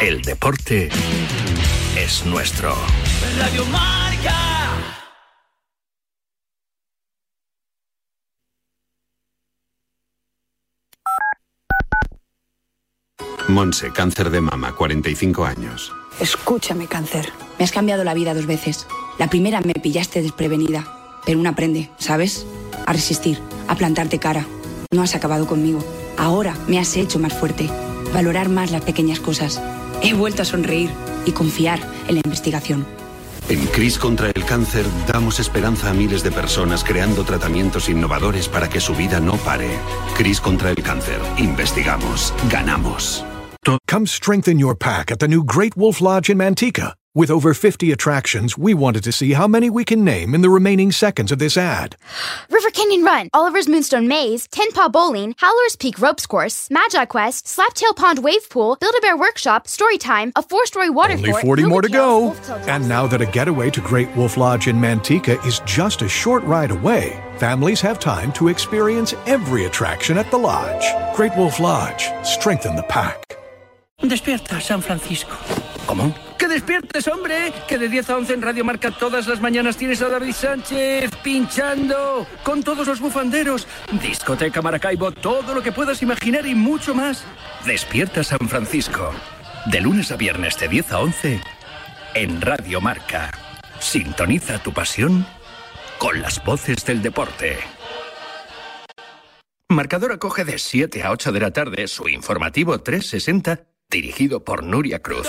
El deporte es nuestro. Radio Marca. Monse, cáncer de mama, 45 años. Escúchame, cáncer. Me has cambiado la vida dos veces. La primera me pillaste desprevenida, pero uno aprende, ¿sabes? A resistir, a plantarte cara. No has acabado conmigo. Ahora me has hecho más fuerte. Valorar más las pequeñas cosas. He vuelto a sonreír y confiar en la investigación. En CRIS contra el cáncer damos esperanza a miles de personas creando tratamientos innovadores para que su vida no pare. CRIS contra el cáncer. Investigamos. Ganamos. Come strengthen your pack at the new Great Wolf Lodge in Manteca. With over 50 attractions, we wanted to see how many we can name in the remaining seconds of this ad. River Canyon Run, Oliver's Moonstone Maze, Ten Paw Bowling, Howler's Peak Ropes Course, Magi Quest, Slaptail Pond Wave Pool, Build-A-Bear Workshop, Storytime, a four-story water Only fort, 40 more to go. And now that a getaway to Great Wolf Lodge in Manteca is just a short ride away, families have time to experience every attraction at the lodge. Great Wolf Lodge, strengthen the pack. Despierta, San Francisco. ¿Cómo? ¡Que despiertes, hombre! Que de 10 a 11 en Radio Marca todas las mañanas tienes a David Sánchez pinchando con todos los bufanderos. Discoteca Maracaibo, todo lo que puedas imaginar y mucho más. Despierta, San Francisco. De lunes a viernes de 10 a 11 en Radio Marca. Sintoniza tu pasión con las voces del deporte. Marcador acoge de 7 a 8 de la tarde su informativo 360 dirigido por Nuria Cruz.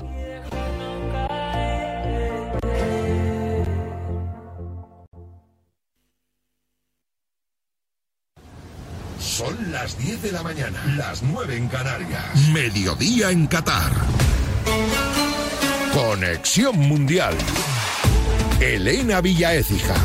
Son las 10 de la mañana, las 9 en Canarias. Mediodía en Qatar. Conexión Mundial. Elena Villaécija.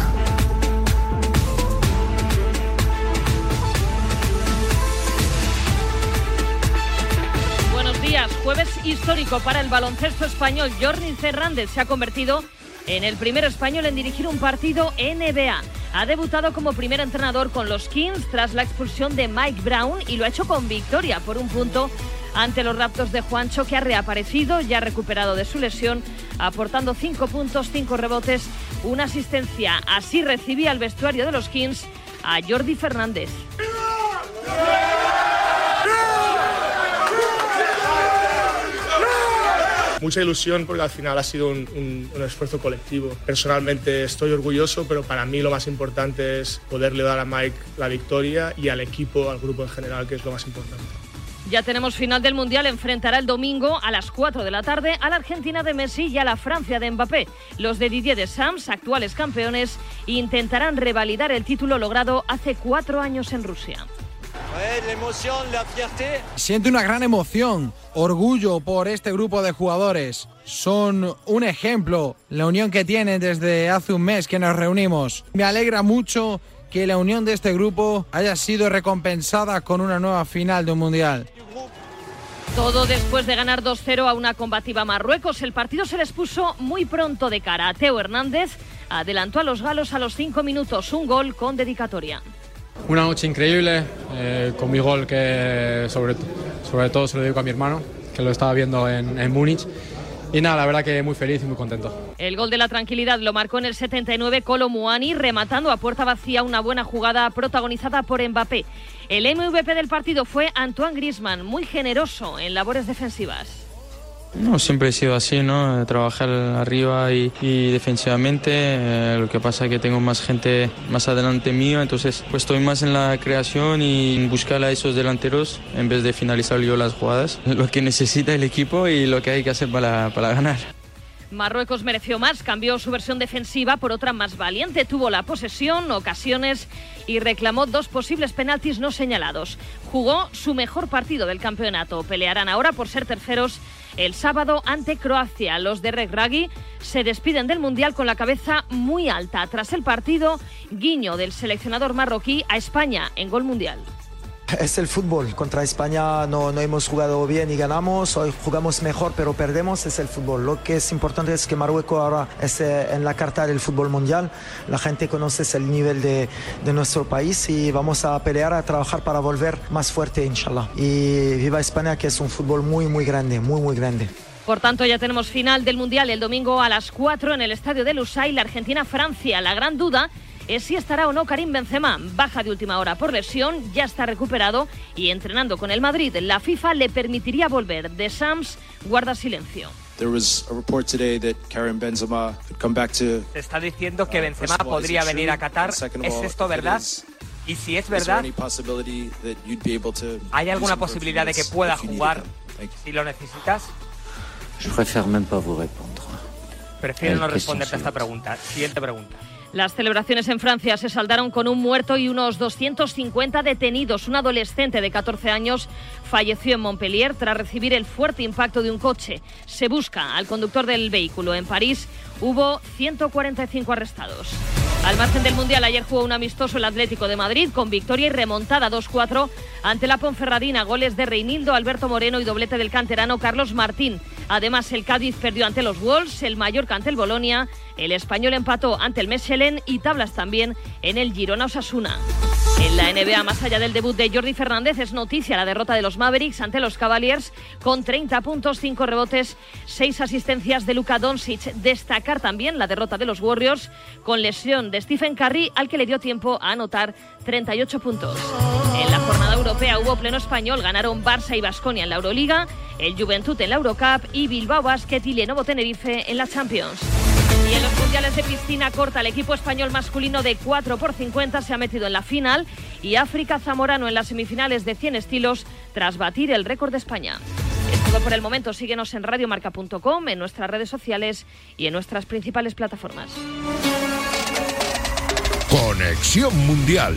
Buenos días. Jueves histórico para el baloncesto español. Jordi Fernández se ha convertido en el primer español en dirigir un partido NBA. Ha debutado como primer entrenador con los Kings tras la expulsión de Mike Brown y lo ha hecho con victoria por un punto ante los Raptors de Juancho, que ha reaparecido, ya recuperado de su lesión, aportando cinco puntos, cinco rebotes, una asistencia. Así recibía el vestuario de los Kings a Jordi Fernández. Mucha ilusión porque al final ha sido un, esfuerzo colectivo. Personalmente estoy orgulloso, pero para mí lo más importante es poderle dar a Mike la victoria y al equipo, al grupo en general, que es lo más importante. Ya tenemos final del Mundial, enfrentará el domingo a las 4 de la tarde a la Argentina de Messi y a la Francia de Mbappé. Los de Didier Deschamps, actuales campeones, intentarán revalidar el título logrado hace cuatro años en Rusia. Siente una gran emoción, orgullo por este grupo de jugadores. Son un ejemplo, la unión que tienen desde hace un mes que nos reunimos. Me alegra mucho que la unión de este grupo haya sido recompensada con una nueva final de un mundial. Todo después de ganar 2-0 a una combativa Marruecos. El partido se les puso muy pronto de cara. Teo Hernández adelantó a los galos a los cinco minutos un gol con dedicatoria. Una noche increíble, eh, con mi gol que sobre, sobre todo se lo digo a mi hermano, que lo estaba viendo en, en Múnich. Y nada, la verdad que muy feliz y muy contento. El gol de la tranquilidad lo marcó en el 79 Colo Muani, rematando a puerta vacía una buena jugada protagonizada por Mbappé. El MVP del partido fue Antoine Griezmann, muy generoso en labores defensivas. No, siempre he sido así, ¿no? Trabajar arriba y, y defensivamente. Eh, lo que pasa es que tengo más gente más adelante mío, entonces pues estoy más en la creación y en buscar a esos delanteros en vez de finalizar yo las jugadas. Lo que necesita el equipo y lo que hay que hacer para, para ganar. Marruecos mereció más, cambió su versión defensiva por otra más valiente, tuvo la posesión, ocasiones y reclamó dos posibles penaltis no señalados. Jugó su mejor partido del campeonato. Pelearán ahora por ser terceros el sábado ante Croacia. Los de Regragui se despiden del Mundial con la cabeza muy alta. Tras el partido, guiño del seleccionador marroquí a España en gol mundial. Es el fútbol. Contra España no, no hemos jugado bien y ganamos. Hoy jugamos mejor, pero perdemos. Es el fútbol. Lo que es importante es que Marruecos ahora es eh, en la carta del fútbol mundial. La gente conoce el nivel de, de nuestro país y vamos a pelear, a trabajar para volver más fuerte, inshallah. Y viva España, que es un fútbol muy, muy grande, muy, muy grande. Por tanto, ya tenemos final del Mundial el domingo a las 4 en el estadio de Lusail, la Argentina-Francia. La gran duda es si estará o no Karim Benzema. Baja de última hora por lesión, ya está recuperado y entrenando con el Madrid. La FIFA le permitiría volver. De Sams guarda silencio. Se está diciendo que Benzema podría venir a Qatar. ¿Es esto verdad? Y si es verdad, ¿hay alguna posibilidad de que pueda jugar si lo necesitas? Prefiero no responderte a esta pregunta. Siguiente pregunta. Las celebraciones en Francia se saldaron con un muerto y unos 250 detenidos. Un adolescente de 14 años falleció en Montpellier tras recibir el fuerte impacto de un coche. Se busca al conductor del vehículo. En París hubo 145 arrestados. Al margen del Mundial, ayer jugó un amistoso el Atlético de Madrid con victoria y remontada 2-4 ante la Ponferradina. Goles de Reinildo, Alberto Moreno y doblete del canterano Carlos Martín. Además, el Cádiz perdió ante los Wolves, el Mallorca ante el Bolonia, el Español empató ante el Mechelen y tablas también en el Girona Osasuna. En la NBA, más allá del debut de Jordi Fernández, es noticia la derrota de los Mavericks ante los Cavaliers con 30 puntos, 5 rebotes, 6 asistencias de Luka Doncic. Destacar también la derrota de los Warriors con lesión de Stephen Curry, al que le dio tiempo a anotar 38 puntos. En la jornada europea hubo pleno español, ganaron Barça y Basconia en la Euroliga, el Juventud en la Eurocup y Bilbao Basket y Lenovo Tenerife en la Champions. Y en los mundiales de piscina corta, el equipo español masculino de 4 por 50 se ha metido en la final y África Zamorano en las semifinales de 100 estilos tras batir el récord de España. Es todo por el momento. Síguenos en radiomarca.com, en nuestras redes sociales y en nuestras principales plataformas. Conexión Mundial.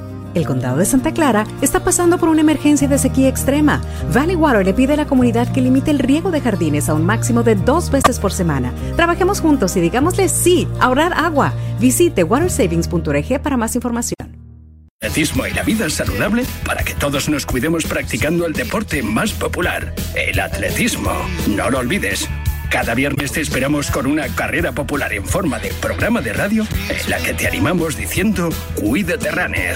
El condado de Santa Clara está pasando por una emergencia de sequía extrema. Valley Water le pide a la comunidad que limite el riego de jardines a un máximo de dos veces por semana. Trabajemos juntos y digámosle sí, a ahorrar agua. Visite watersavings.org para más información. atletismo y la vida saludable para que todos nos cuidemos practicando el deporte más popular, el atletismo. No lo olvides. Cada viernes te esperamos con una carrera popular en forma de programa de radio en la que te animamos diciendo Cuídate Runner.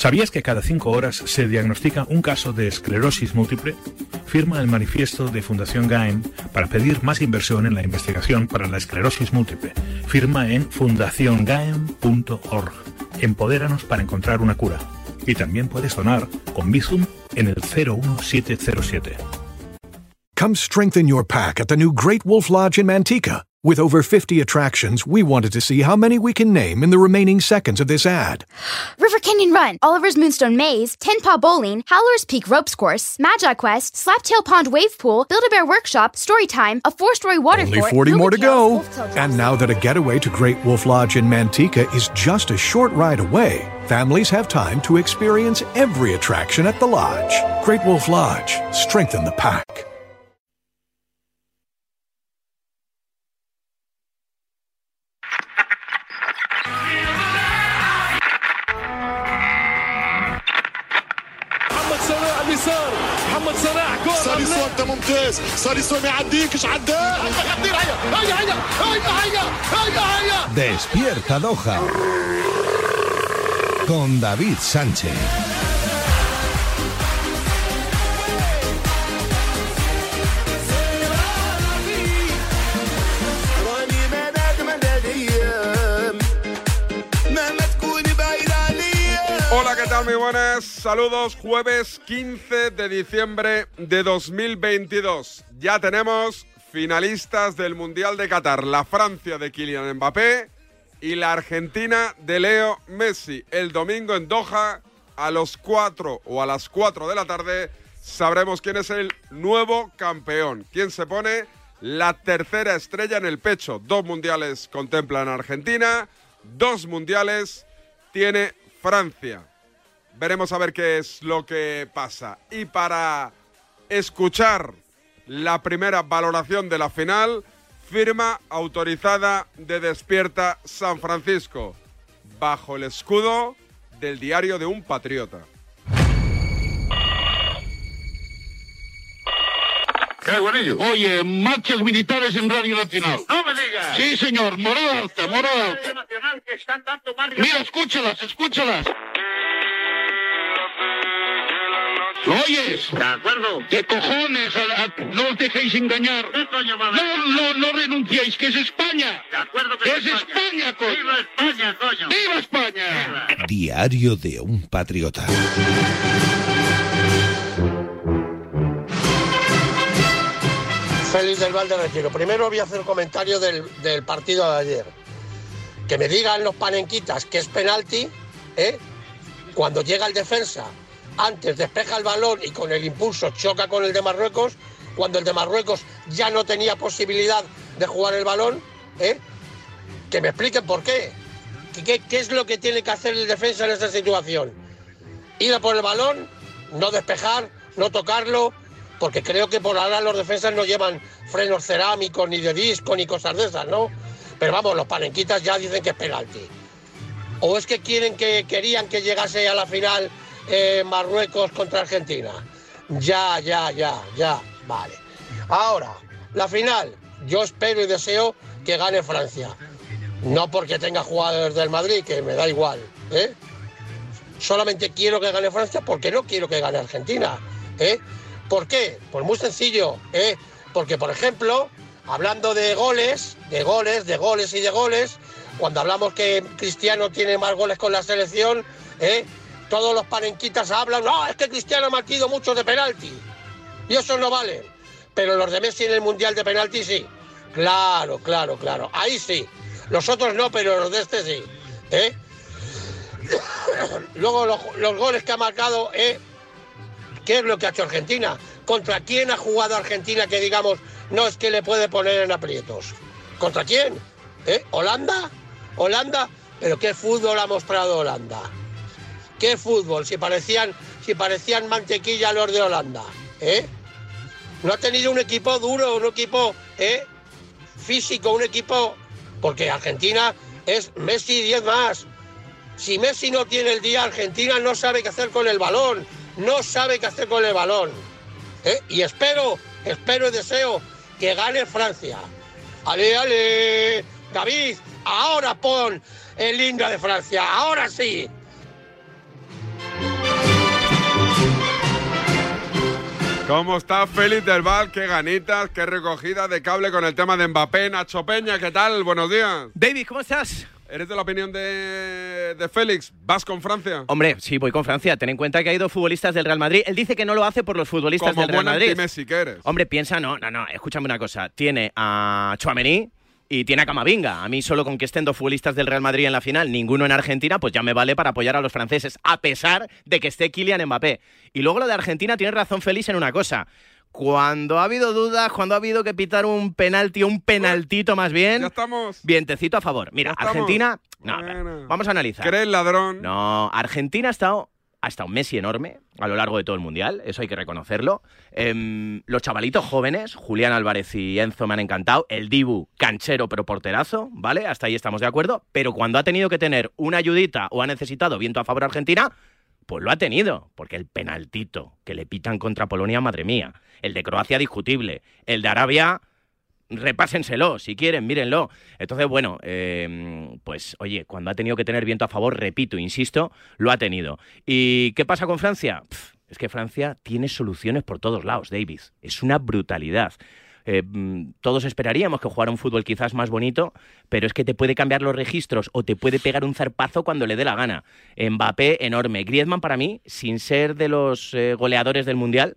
¿Sabías que cada cinco horas se diagnostica un caso de esclerosis múltiple? Firma el manifiesto de Fundación GAEM para pedir más inversión en la investigación para la esclerosis múltiple. Firma en fundaciongaem.org. Empodéranos para encontrar una cura. Y también puedes donar con Bizum en el 01707. Come strengthen your pack at the new Great Wolf Lodge in Manteca. With over 50 attractions, we wanted to see how many we can name in the remaining seconds of this ad. River Canyon Run, Oliver's Moonstone Maze, Tin Paw Bowling, Howler's Peak Ropes Course, Magi Quest, Slaptail Pond Wave Pool, Build-A-Bear Workshop, Storytime, a four-story water Only fort, 40 more to go. And now that a getaway to Great Wolf Lodge in Manteca is just a short ride away, families have time to experience every attraction at the lodge. Great Wolf Lodge, strengthen the pack. محمد صلاح جول ساليسو انت ممتاز ساليسو ما يعديكش عداه خطير هيا هيا هيا هيا هيا هيا هيا Despierta Doha. Con David Sánchez. Hola, ¿qué tal? Muy buenas. Saludos. Jueves 15 de diciembre de 2022. Ya tenemos finalistas del Mundial de Qatar. La Francia de Kylian Mbappé y la Argentina de Leo Messi. El domingo en Doha a los 4 o a las 4 de la tarde sabremos quién es el nuevo campeón. Quién se pone la tercera estrella en el pecho. Dos mundiales contemplan Argentina, dos mundiales tiene Francia. Veremos a ver qué es lo que pasa. Y para escuchar la primera valoración de la final, firma autorizada de Despierta San Francisco, bajo el escudo del diario de un patriota. Oye, marchas militares en Radio Nacional. No me digas. Sí, señor, morada alta, morada alta. Nacional que están dando Mira, escúchalas, escúchalas. ¿Lo oyes? De acuerdo. ¿Qué cojones? A- a- no os dejéis engañar. No, no, no renunciéis, que es España. De acuerdo que Es España, coño. ¡Viva España, coño! ¡Viva España! Diario de un patriota. Félix del Valde Retiro. Primero voy a hacer un comentario del, del partido de ayer. Que me digan los panenquitas que es penalti, ¿eh? cuando llega el defensa, antes despeja el balón y con el impulso choca con el de Marruecos, cuando el de Marruecos ya no tenía posibilidad de jugar el balón, ¿eh? que me expliquen por qué. ¿Qué, qué, es lo que tiene que hacer el defensa en esta situación? Ir a por el balón, no despejar, no tocarlo, porque creo que por ahora los defensas no llevan frenos cerámicos, ni de disco, ni cosas de esas, ¿no? Pero vamos, los panenquitas ya dicen que es penalti. ¿O es que quieren que querían que llegase a la final eh, Marruecos contra Argentina? Ya, ya, ya, ya, vale. Ahora, la final, yo espero y deseo que gane Francia. No porque tenga jugadores del Madrid, que me da igual, ¿eh? Solamente quiero que gane Francia porque no quiero que gane Argentina, ¿eh? ¿Por qué? Pues muy sencillo, ¿eh? Porque, por ejemplo, hablando de goles, de goles, de goles y de goles, cuando hablamos que Cristiano tiene más goles con la selección, ¿eh? todos los panenquitas hablan, no, es que Cristiano ha metido muchos de penalti. Y eso no vale. Pero los de Messi en el Mundial de penalti sí. Claro, claro, claro. Ahí sí. Los otros no, pero los de este sí. ¿eh? Luego los, los goles que ha marcado, ¿eh? ¿Qué es lo que ha hecho Argentina? ¿Contra quién ha jugado Argentina que digamos, no es que le puede poner en aprietos? ¿Contra quién? ¿Eh? ¿Holanda? ¿Holanda? ¿Pero qué fútbol ha mostrado Holanda? ¿Qué fútbol? Si parecían, si parecían mantequilla los de Holanda. ¿Eh? No ha tenido un equipo duro, un equipo ¿eh? físico, un equipo... Porque Argentina es Messi y 10 más. Si Messi no tiene el día, Argentina no sabe qué hacer con el balón. No sabe qué hacer con el balón. ¿eh? Y espero, espero y deseo que gane Francia. Ale, ale. David, ahora pon el himno de Francia. Ahora sí. ¿Cómo está Félix del Val? Qué ganitas, qué recogida de cable con el tema de Mbappé. Nacho Peña, ¿qué tal? Buenos días. David, ¿cómo estás? ¿Eres de la opinión de, de Félix? ¿Vas con Francia? Hombre, sí, voy con Francia. Ten en cuenta que hay dos futbolistas del Real Madrid. Él dice que no lo hace por los futbolistas Como del Real Madrid. que eres. Hombre, piensa, no, no, no, escúchame una cosa. Tiene a Chouameni y tiene a Camavinga. A mí solo con que estén dos futbolistas del Real Madrid en la final, ninguno en Argentina, pues ya me vale para apoyar a los franceses, a pesar de que esté Kylian Mbappé. Y luego lo de Argentina tiene razón Félix en una cosa. Cuando ha habido dudas, cuando ha habido que pitar un penalti, un penaltito más bien, Ya estamos. vientecito a favor. Mira. Argentina, no, vamos a analizar. ¿Crees ladrón? No, Argentina ha estado, ha estado un Messi enorme a lo largo de todo el Mundial, eso hay que reconocerlo. Em, los chavalitos jóvenes, Julián Álvarez y Enzo me han encantado. El Dibu, canchero pero porterazo, ¿vale? Hasta ahí estamos de acuerdo. Pero cuando ha tenido que tener una ayudita o ha necesitado viento a favor a Argentina, pues lo ha tenido, porque el penaltito que le pitan contra Polonia, madre mía. El de Croacia, discutible. El de Arabia, repásenselo, si quieren, mírenlo. Entonces, bueno, eh, pues oye, cuando ha tenido que tener viento a favor, repito, insisto, lo ha tenido. ¿Y qué pasa con Francia? Es que Francia tiene soluciones por todos lados, Davis. Es una brutalidad. Eh, todos esperaríamos que jugara un fútbol quizás más bonito, pero es que te puede cambiar los registros o te puede pegar un zarpazo cuando le dé la gana. Mbappé, enorme. Griezmann, para mí, sin ser de los eh, goleadores del Mundial,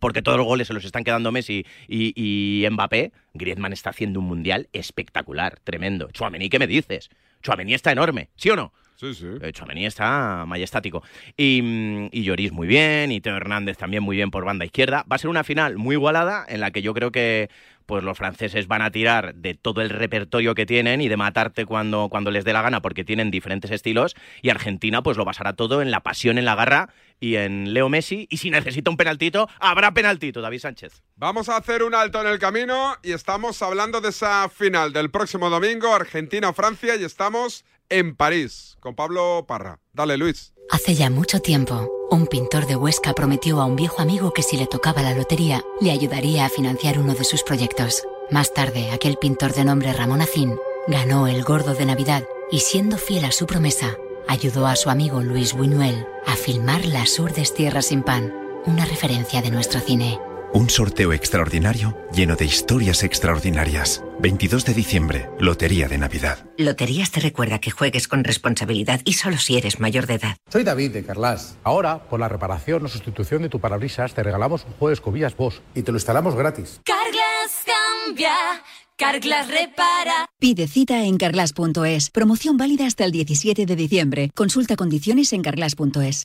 porque todos los goles se los están quedando Messi y, y Mbappé, Griezmann está haciendo un mundial espectacular, tremendo. Chuamení, ¿qué me dices? Chuamení está enorme, ¿sí o no? Sí, sí. Eh, Tchouaméni está majestático. Y, mm, y Lloris muy bien, y Teo Hernández también muy bien por banda izquierda. Va a ser una final muy igualada en la que yo creo que pues los franceses van a tirar de todo el repertorio que tienen y de matarte cuando, cuando les dé la gana porque tienen diferentes estilos y Argentina pues lo basará todo en la pasión, en la garra y en Leo Messi y si necesita un penaltito, habrá penaltito, David Sánchez. Vamos a hacer un alto en el camino y estamos hablando de esa final del próximo domingo, Argentina-Francia, y estamos en París con Pablo Parra. Dale, Luis. Hace ya mucho tiempo, un pintor de Huesca prometió a un viejo amigo que si le tocaba la lotería, le ayudaría a financiar uno de sus proyectos. Más tarde, aquel pintor de nombre Ramón Acín ganó el gordo de Navidad y siendo fiel a su promesa, ayudó a su amigo Luis Buñuel a filmar Las Urdes Tierras sin Pan, una referencia de nuestro cine. Un sorteo extraordinario lleno de historias extraordinarias. 22 de diciembre, Lotería de Navidad. Loterías te recuerda que juegues con responsabilidad y solo si eres mayor de edad. Soy David de Carlas. Ahora, por la reparación o sustitución de tu parabrisas, te regalamos un juego de escobillas Bosch y te lo instalamos gratis. Carglass cambia, Carglass repara. Pide cita en carglass.es. Promoción válida hasta el 17 de diciembre. Consulta condiciones en carglass.es.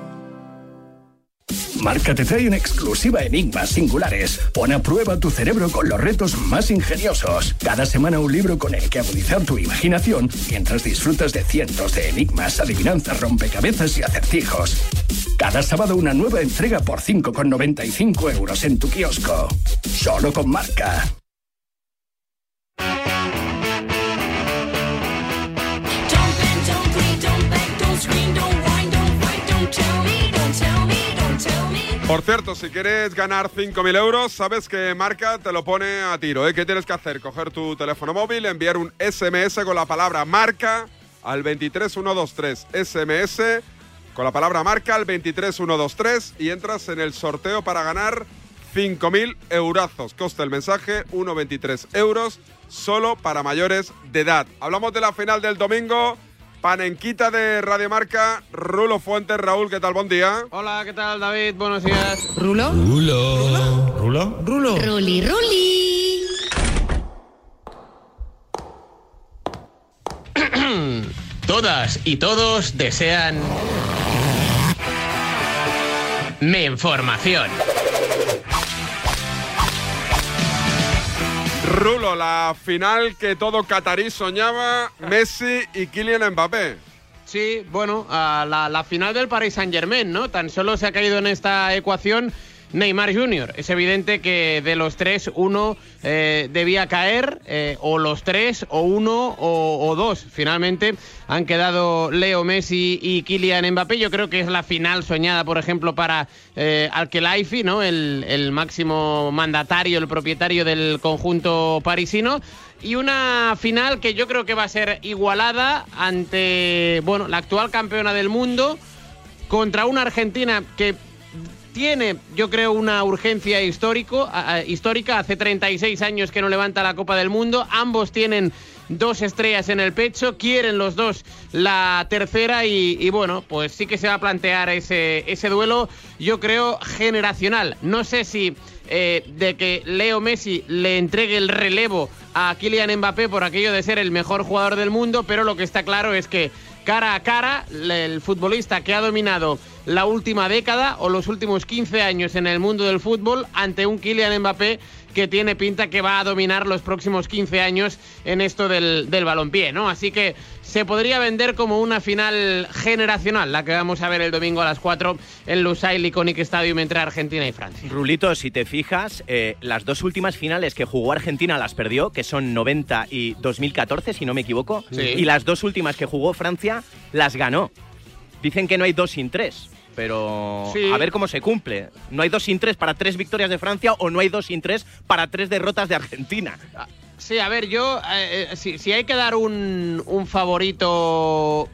Marca te trae una exclusiva Enigmas Singulares. Pon a prueba tu cerebro con los retos más ingeniosos. Cada semana un libro con el que agudizar tu imaginación mientras disfrutas de cientos de enigmas, adivinanzas, rompecabezas y acertijos. Cada sábado una nueva entrega por 5,95 euros en tu kiosco. Solo con marca. Por cierto, si quieres ganar 5.000 euros, sabes que Marca te lo pone a tiro. ¿eh? ¿Qué tienes que hacer? Coger tu teléfono móvil, enviar un SMS con la palabra Marca al 23123. SMS con la palabra Marca al 23123 y entras en el sorteo para ganar 5.000 eurazos. Costa el mensaje 1,23 euros, solo para mayores de edad. Hablamos de la final del domingo. Panenquita de Radio Marca, Rulo Fuentes, Raúl, ¿qué tal? Buen día. Hola, ¿qué tal, David? Buenos días. ¿Rulo? Rulo. ¿Rulo? Rulo. Ruli, Ruli. Todas y todos desean... Mi información. Rulo, la final que todo catarí soñaba, Messi y Kylian Mbappé. Sí, bueno, la final del Paris Saint Germain, ¿no? Tan solo se ha caído en esta ecuación Neymar Jr. Es evidente que de los tres, uno eh, debía caer, eh, o los tres, o uno, o, dos. Finalmente han quedado Leo Messi y Kylian Mbappé. Yo creo que es la final soñada, por ejemplo, para eh, ¿no? El, el máximo mandatario, el propietario del conjunto parisino. Y una final que yo creo que va a ser igualada ante, bueno, la actual campeona del mundo contra una Argentina que tiene, yo creo, una urgencia histórico, histórica. Hace 36 años que no levanta la Copa del Mundo. Ambos tienen dos estrellas en el pecho. Quieren los dos la tercera y, y bueno, pues sí que se va a plantear ese, ese duelo, yo creo, generacional. No sé si eh, de que Leo Messi le entregue el relevo a Kylian Mbappé por aquello de ser el mejor jugador del mundo, pero lo que está claro es que cara a cara, el futbolista que ha dominado la última década o los últimos 15 años en el mundo del fútbol ante un Kylian Mbappé que tiene pinta que va a dominar los próximos 15 años en esto del, del balompié, ¿no? Así que se podría vender como una final generacional, la que vamos a ver el domingo a las 4 en Lusail Iconic Stadium entre Argentina y Francia. Rulito, si te fijas, eh, las dos últimas finales que jugó Argentina las perdió, que son 90 y 2014, si no me equivoco. Sí. Y las dos últimas que jugó Francia las ganó. Dicen que no hay dos sin tres. Pero Sí. a ver cómo se cumple. No hay dos sin tres para tres victorias de Francia o no hay dos sin tres para tres derrotas de Argentina. Sí, a ver, yo, eh, eh, si, si hay que dar un, un favorito,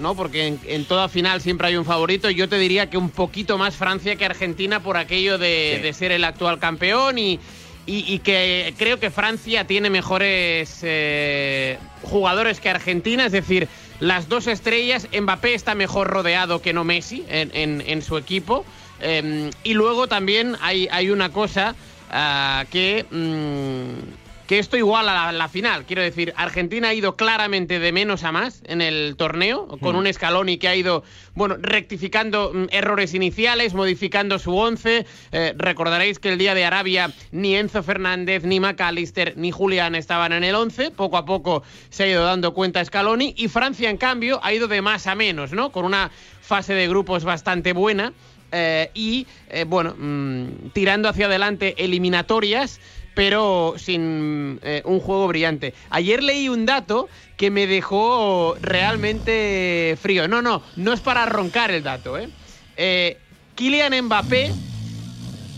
¿no? Porque en, en toda final siempre hay un favorito, yo te diría que un poquito más Francia que Argentina por aquello de, Sí. de ser el actual campeón y, y- y que creo que Francia tiene mejores eh, jugadores que Argentina, es decir, las dos estrellas, Mbappé está mejor rodeado que no Messi en, su equipo. Eh, y luego también hay, hay una cosa ah, que, mm, que esto igual a la, la final. Quiero decir, Argentina ha ido claramente de menos a más en el torneo, con Mm. un Scaloni que ha ido, bueno, rectificando mm, errores iniciales, modificando su once. Eh, recordaréis que el día de Arabia ni Enzo Fernández, ni McAllister, ni Julián estaban en el once. Poco a poco se ha ido dando cuenta Scaloni. Y Francia, en cambio, ha ido de más a menos, ¿no? Con una fase de grupos bastante buena. eh, y, eh, bueno, mm, tirando hacia adelante eliminatorias, pero sin eh, un juego brillante. Ayer leí un dato que me dejó realmente frío. No, no, no es para roncar el dato, ¿eh? Eh, Kylian Mbappé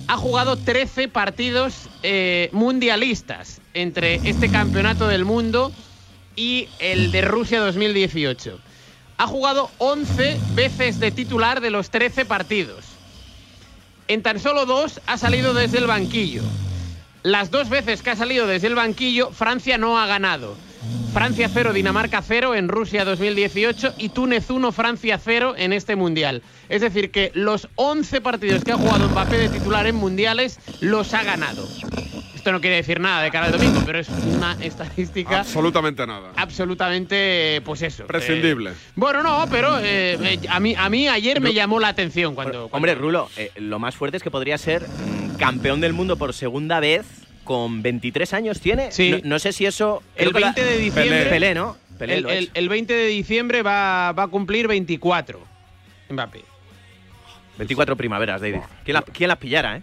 ha jugado 13 partidos eh, mundialistas entre este campeonato del mundo y el de Rusia 2018. Ha jugado 11 veces de titular de los 13 partidos. En tan solo dos ha salido desde el banquillo. Las dos veces que ha salido desde el banquillo, Francia no ha ganado. Francia 0, Dinamarca 0 en Rusia 2018 y Túnez 1, Francia 0 en este mundial. Es decir, que los 11 partidos que ha jugado Mbappé de titular en mundiales los ha ganado. Esto no quiere decir nada de cara al domingo, pero es una estadística Absolutamente nada. absolutamente, pues eso. Prescindible. eh, bueno, no, pero eh, eh, a, mí, a mí ayer me llamó la atención cuando... Hombre, Rulo, eh, lo más fuerte es que podría ser mm, campeón del mundo por segunda vez con 23 años tiene. Sí. No, no sé si eso... El creo que la- 20 de diciembre- Pelé, Pelé, ¿no? Pelé el, el- el 20 de diciembre va, va a cumplir 24 Mbappé. 24 primaveras, David. ¿Quién, la- quién las pillara, eh?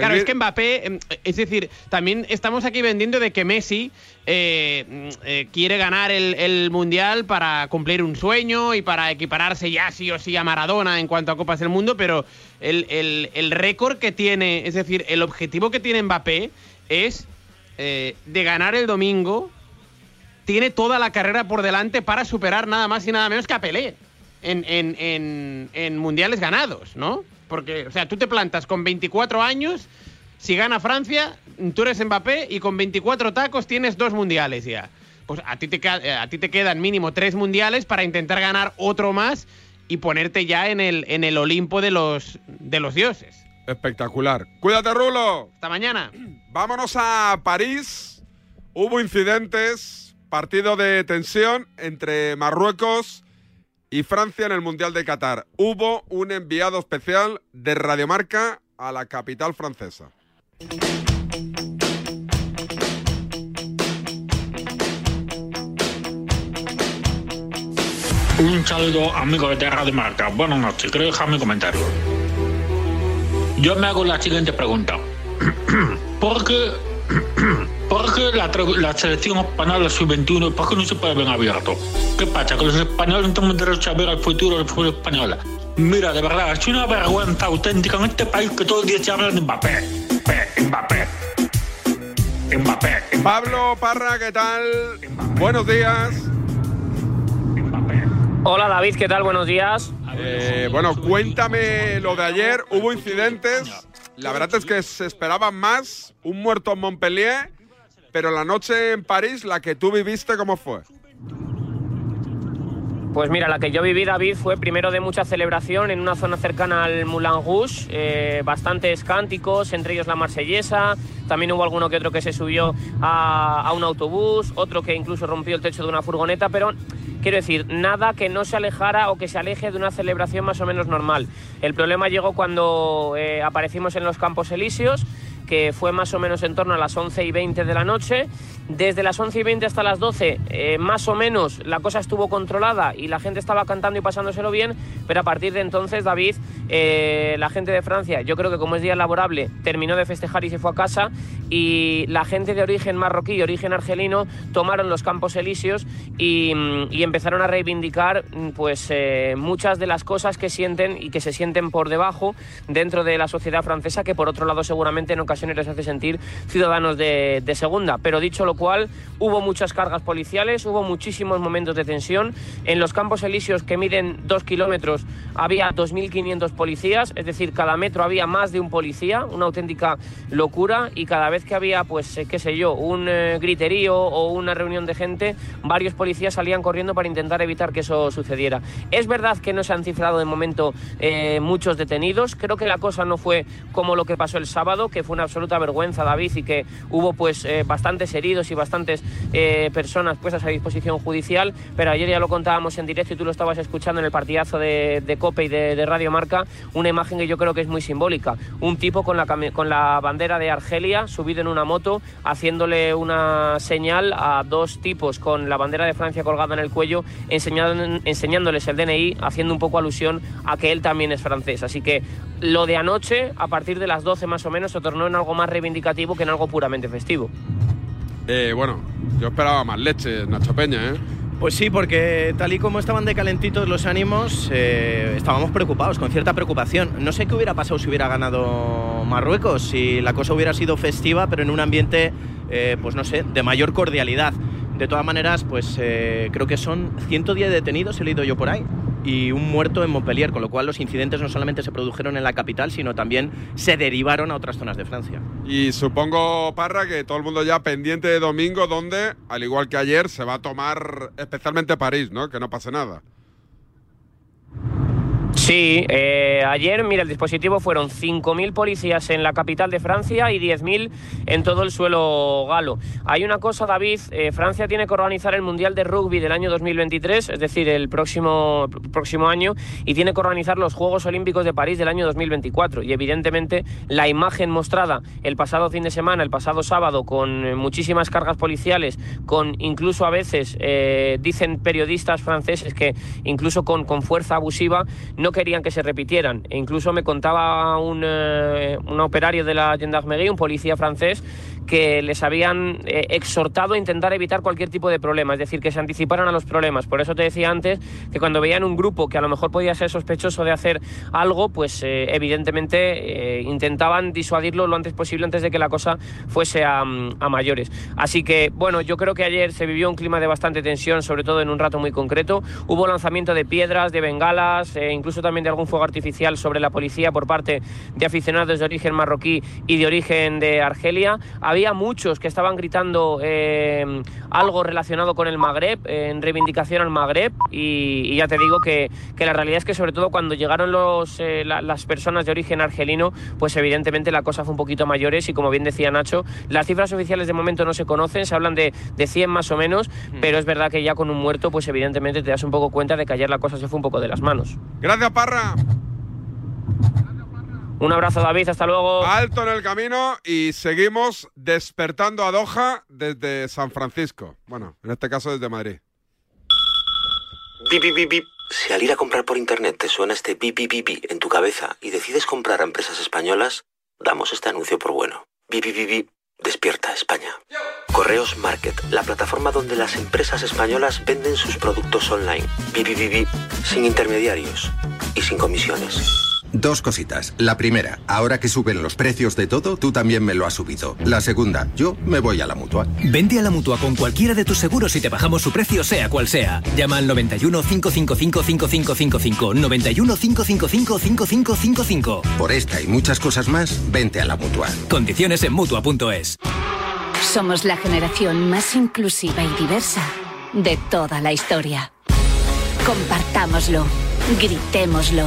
Claro, es que Mbappé, em, es decir, también estamos aquí vendiendo de que Messi eh, mm, eh, quiere ganar el, el Mundial para cumplir un sueño y para equipararse ya sí o sí a Maradona en cuanto a Copas del Mundo, pero el, el- el récord que tiene, es decir, el objetivo que tiene Mbappé es eh, de ganar el domingo, tiene toda la carrera por delante para superar nada más y nada menos que a Pelé en, en- en- en mundiales ganados, ¿no? Porque, o sea, tú te plantas con 24 años, si gana Francia, tú eres Mbappé y con 24 tacos tienes dos mundiales ya. Pues a ti te, eh, a ti te quedan mínimo tres mundiales para intentar ganar otro más y ponerte ya en el, en el Olimpo de los, de los dioses. Espectacular. Cuídate, Rulo. Hasta mañana. Vámonos a París. Hubo incidentes, partido de tensión entre Marruecos y Francia en el Mundial de Qatar. Hubo un enviado especial de Radiomarca a la capital francesa. Un saludo amigos de Radio Marca. Buenas noches. Quiero dejar mi comentario. Yo me hago la siguiente pregunta. ¿Por qué, por qué la, la selección española sub-21 por qué no se puede ver abierto? ¿Qué pasa? ¿Que los españoles no tenemos derecho a ver el futuro del fútbol español? Mira, de verdad, es una vergüenza auténtica en este país que todo el día se habla de Mbappé. Mbappé, Mbappé. Mbappé. Pablo Parra, ¿qué tal? Buenos días. Hola David, ¿qué tal? Buenos días. Eh, bueno, cuéntame lo de ayer. Hubo incidentes. La verdad es que se esperaban más. Un muerto en Montpellier. Pero la noche en París, la que tú viviste, ¿cómo fue? Pues mira, la que yo viví, David, fue primero de mucha celebración en una zona cercana al Moulin Rouge, eh, bastantes cánticos, entre ellos la marsellesa, también hubo alguno que otro que se subió a, un autobús, otro que incluso rompió el techo de una furgoneta, pero quiero decir, nada que no se alejara o que se aleje de una celebración más o menos normal. El problema llegó cuando eh, aparecimos en los Campos Elíseos, que fue más o menos en torno a las 11 y 20 de la noche. Desde las 11 y 20 hasta las 12, eh, más o menos, la cosa estuvo controlada y la gente estaba cantando y pasándoselo bien, pero a partir de entonces, David, eh, la gente de Francia, yo creo que como es día laborable, terminó de festejar y se fue a casa y la gente de origen marroquí y origen argelino tomaron los campos elíseos y, mm, y empezaron a reivindicar mm, pues eh, muchas de las cosas que sienten y que se sienten por debajo dentro de la sociedad francesa, que por otro lado seguramente en ocasiones les hace sentir ciudadanos de, de segunda. Pero dicho lo hubo muchas cargas policiales, hubo muchísimos momentos de tensión. En los campos elíseos que miden dos kilómetros había 2.500 policías, es decir, cada metro había más de un policía, una auténtica locura y cada vez que había, pues, eh, qué sé yo, un eh, griterío o una reunión de gente, varios policías salían corriendo para intentar evitar que eso sucediera. Es verdad que no se han cifrado de momento eh, muchos detenidos, creo que la cosa no fue como lo que pasó el sábado, que fue una absoluta vergüenza, David, y que hubo pues bastantes heridos y bastantes eh, personas puestas a disposición judicial, pero ayer ya lo contábamos en directo y tú lo estabas escuchando en el partidazo de, de COPE y de, de Radio Marca, una imagen que yo creo que es muy simbólica. Un tipo con la, con la bandera de Argelia subido en una moto, haciéndole una señal a dos tipos con la bandera de Francia colgada en el cuello, enseñándoles el DNI, haciendo un poco alusión a que él también es francés. Así que lo de anoche, a partir de las 12 más o menos, se tornó en algo más reivindicativo que en algo puramente festivo. Eh, bueno, yo esperaba más leche, Nacho Peña, ¿eh? Pues sí, porque tal y como estaban de calentitos los ánimos, eh, estábamos preocupados, con cierta preocupación. No sé qué hubiera pasado si hubiera ganado Marruecos, si la cosa hubiera sido festiva, pero en un ambiente, eh, pues no sé, de mayor cordialidad. De todas maneras, pues eh, creo que son 110 detenidos, he leído yo por ahí, y un muerto en Montpellier, con lo cual los incidentes no solamente se produjeron en la capital, sino también se derivaron a otras zonas de Francia. Y supongo, Parra, que todo el mundo ya pendiente de domingo, donde, al igual que ayer, se va a tomar especialmente París, ¿no? Que no pase nada. Sí, eh, ayer, mira, el dispositivo fueron 5.000 policías en la capital de Francia y 10.000 en todo el suelo galo. Hay una cosa, David, eh, Francia tiene que organizar el Mundial de Rugby del año 2023, es decir, el próximo, próximo año, y tiene que organizar los Juegos Olímpicos de París del año 2024. Y evidentemente la imagen mostrada el pasado fin de semana, el pasado sábado, con eh, muchísimas cargas policiales, con incluso a veces, eh, dicen periodistas franceses que incluso con, con fuerza abusiva, no querían que se repitieran. E incluso me contaba un, eh, un operario de la Gendarmerie, un policía francés, que les habían eh, exhortado a intentar evitar cualquier tipo de problema, es decir, que se anticiparan a los problemas. Por eso te decía antes que cuando veían un grupo que a lo mejor podía ser sospechoso de hacer algo, pues eh, evidentemente eh, intentaban disuadirlo lo antes posible antes de que la cosa fuese a, mayores. Así que, bueno, yo creo que ayer se vivió un clima de bastante tensión, sobre todo en un rato muy concreto. Hubo lanzamiento de piedras, de bengalas, incluso también de algún fuego artificial sobre la policía por parte de aficionados de origen marroquí y de origen de Argelia. Había muchos que estaban gritando eh, algo relacionado con el Magreb, eh, en reivindicación al Magreb, y, y ya te digo que, que la realidad es que sobre todo cuando llegaron los, eh, la- las personas de origen argelino, pues evidentemente la cosa fue un poquito mayores y como bien decía Nacho, las cifras oficiales de momento no se conocen, se hablan de, de 100 más o menos, pero es verdad que ya con un muerto, pues evidentemente te das un poco cuenta de que ayer la cosa se fue un poco de las manos. Gracias, Parra. Un abrazo David, hasta luego. Alto en el camino y seguimos despertando a Doha desde San Francisco. Bueno, en este caso desde Madrid. Bip, bip, bip, bip. Si al ir a comprar por internet te suena este bip, bip, bip, bip en tu cabeza y decides comprar a empresas españolas, damos este anuncio por bueno. Bip, bip, bip, bip. Despierta España. Correos Market, la plataforma donde las empresas españolas venden sus productos online. Bip, bip, bip, bip. Sin intermediarios y sin comisiones. Dos cositas. La primera, ahora que suben los precios de todo, tú también me lo has subido. La segunda, yo me voy a la mutua. Vende a la mutua con cualquiera de tus seguros y te bajamos su precio, sea cual sea. Llama al 91 555 5555. 91 555 5555. Por esta y muchas cosas más, vente a la mutua. Condiciones en mutua.es. Somos la generación más inclusiva y diversa de toda la historia. Compartámoslo, gritémoslo,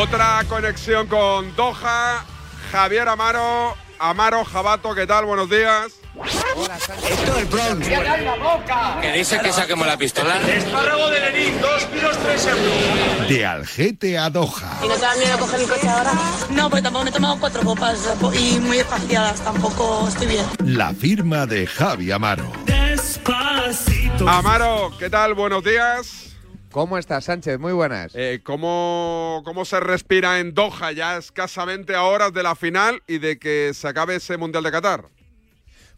Otra conexión con Doha. Javier Amaro. Amaro Jabato, ¿qué tal? Buenos días. Esto es Bronx. ¿Que dice que saquemos la pistola? Espárrago de Lenin, dos kilos, tres euros. De Algete a Doha. ¿Y no te da miedo coger el coche ahora? No, porque tampoco me he tomado cuatro copas y muy espaciadas, tampoco estoy bien. La firma de Javi Amaro. Amaro, ¿qué tal? Buenos días. ¿Cómo estás, Sánchez? Muy buenas. Eh, ¿cómo, ¿Cómo se respira en Doha ya escasamente a horas de la final y de que se acabe ese Mundial de Qatar?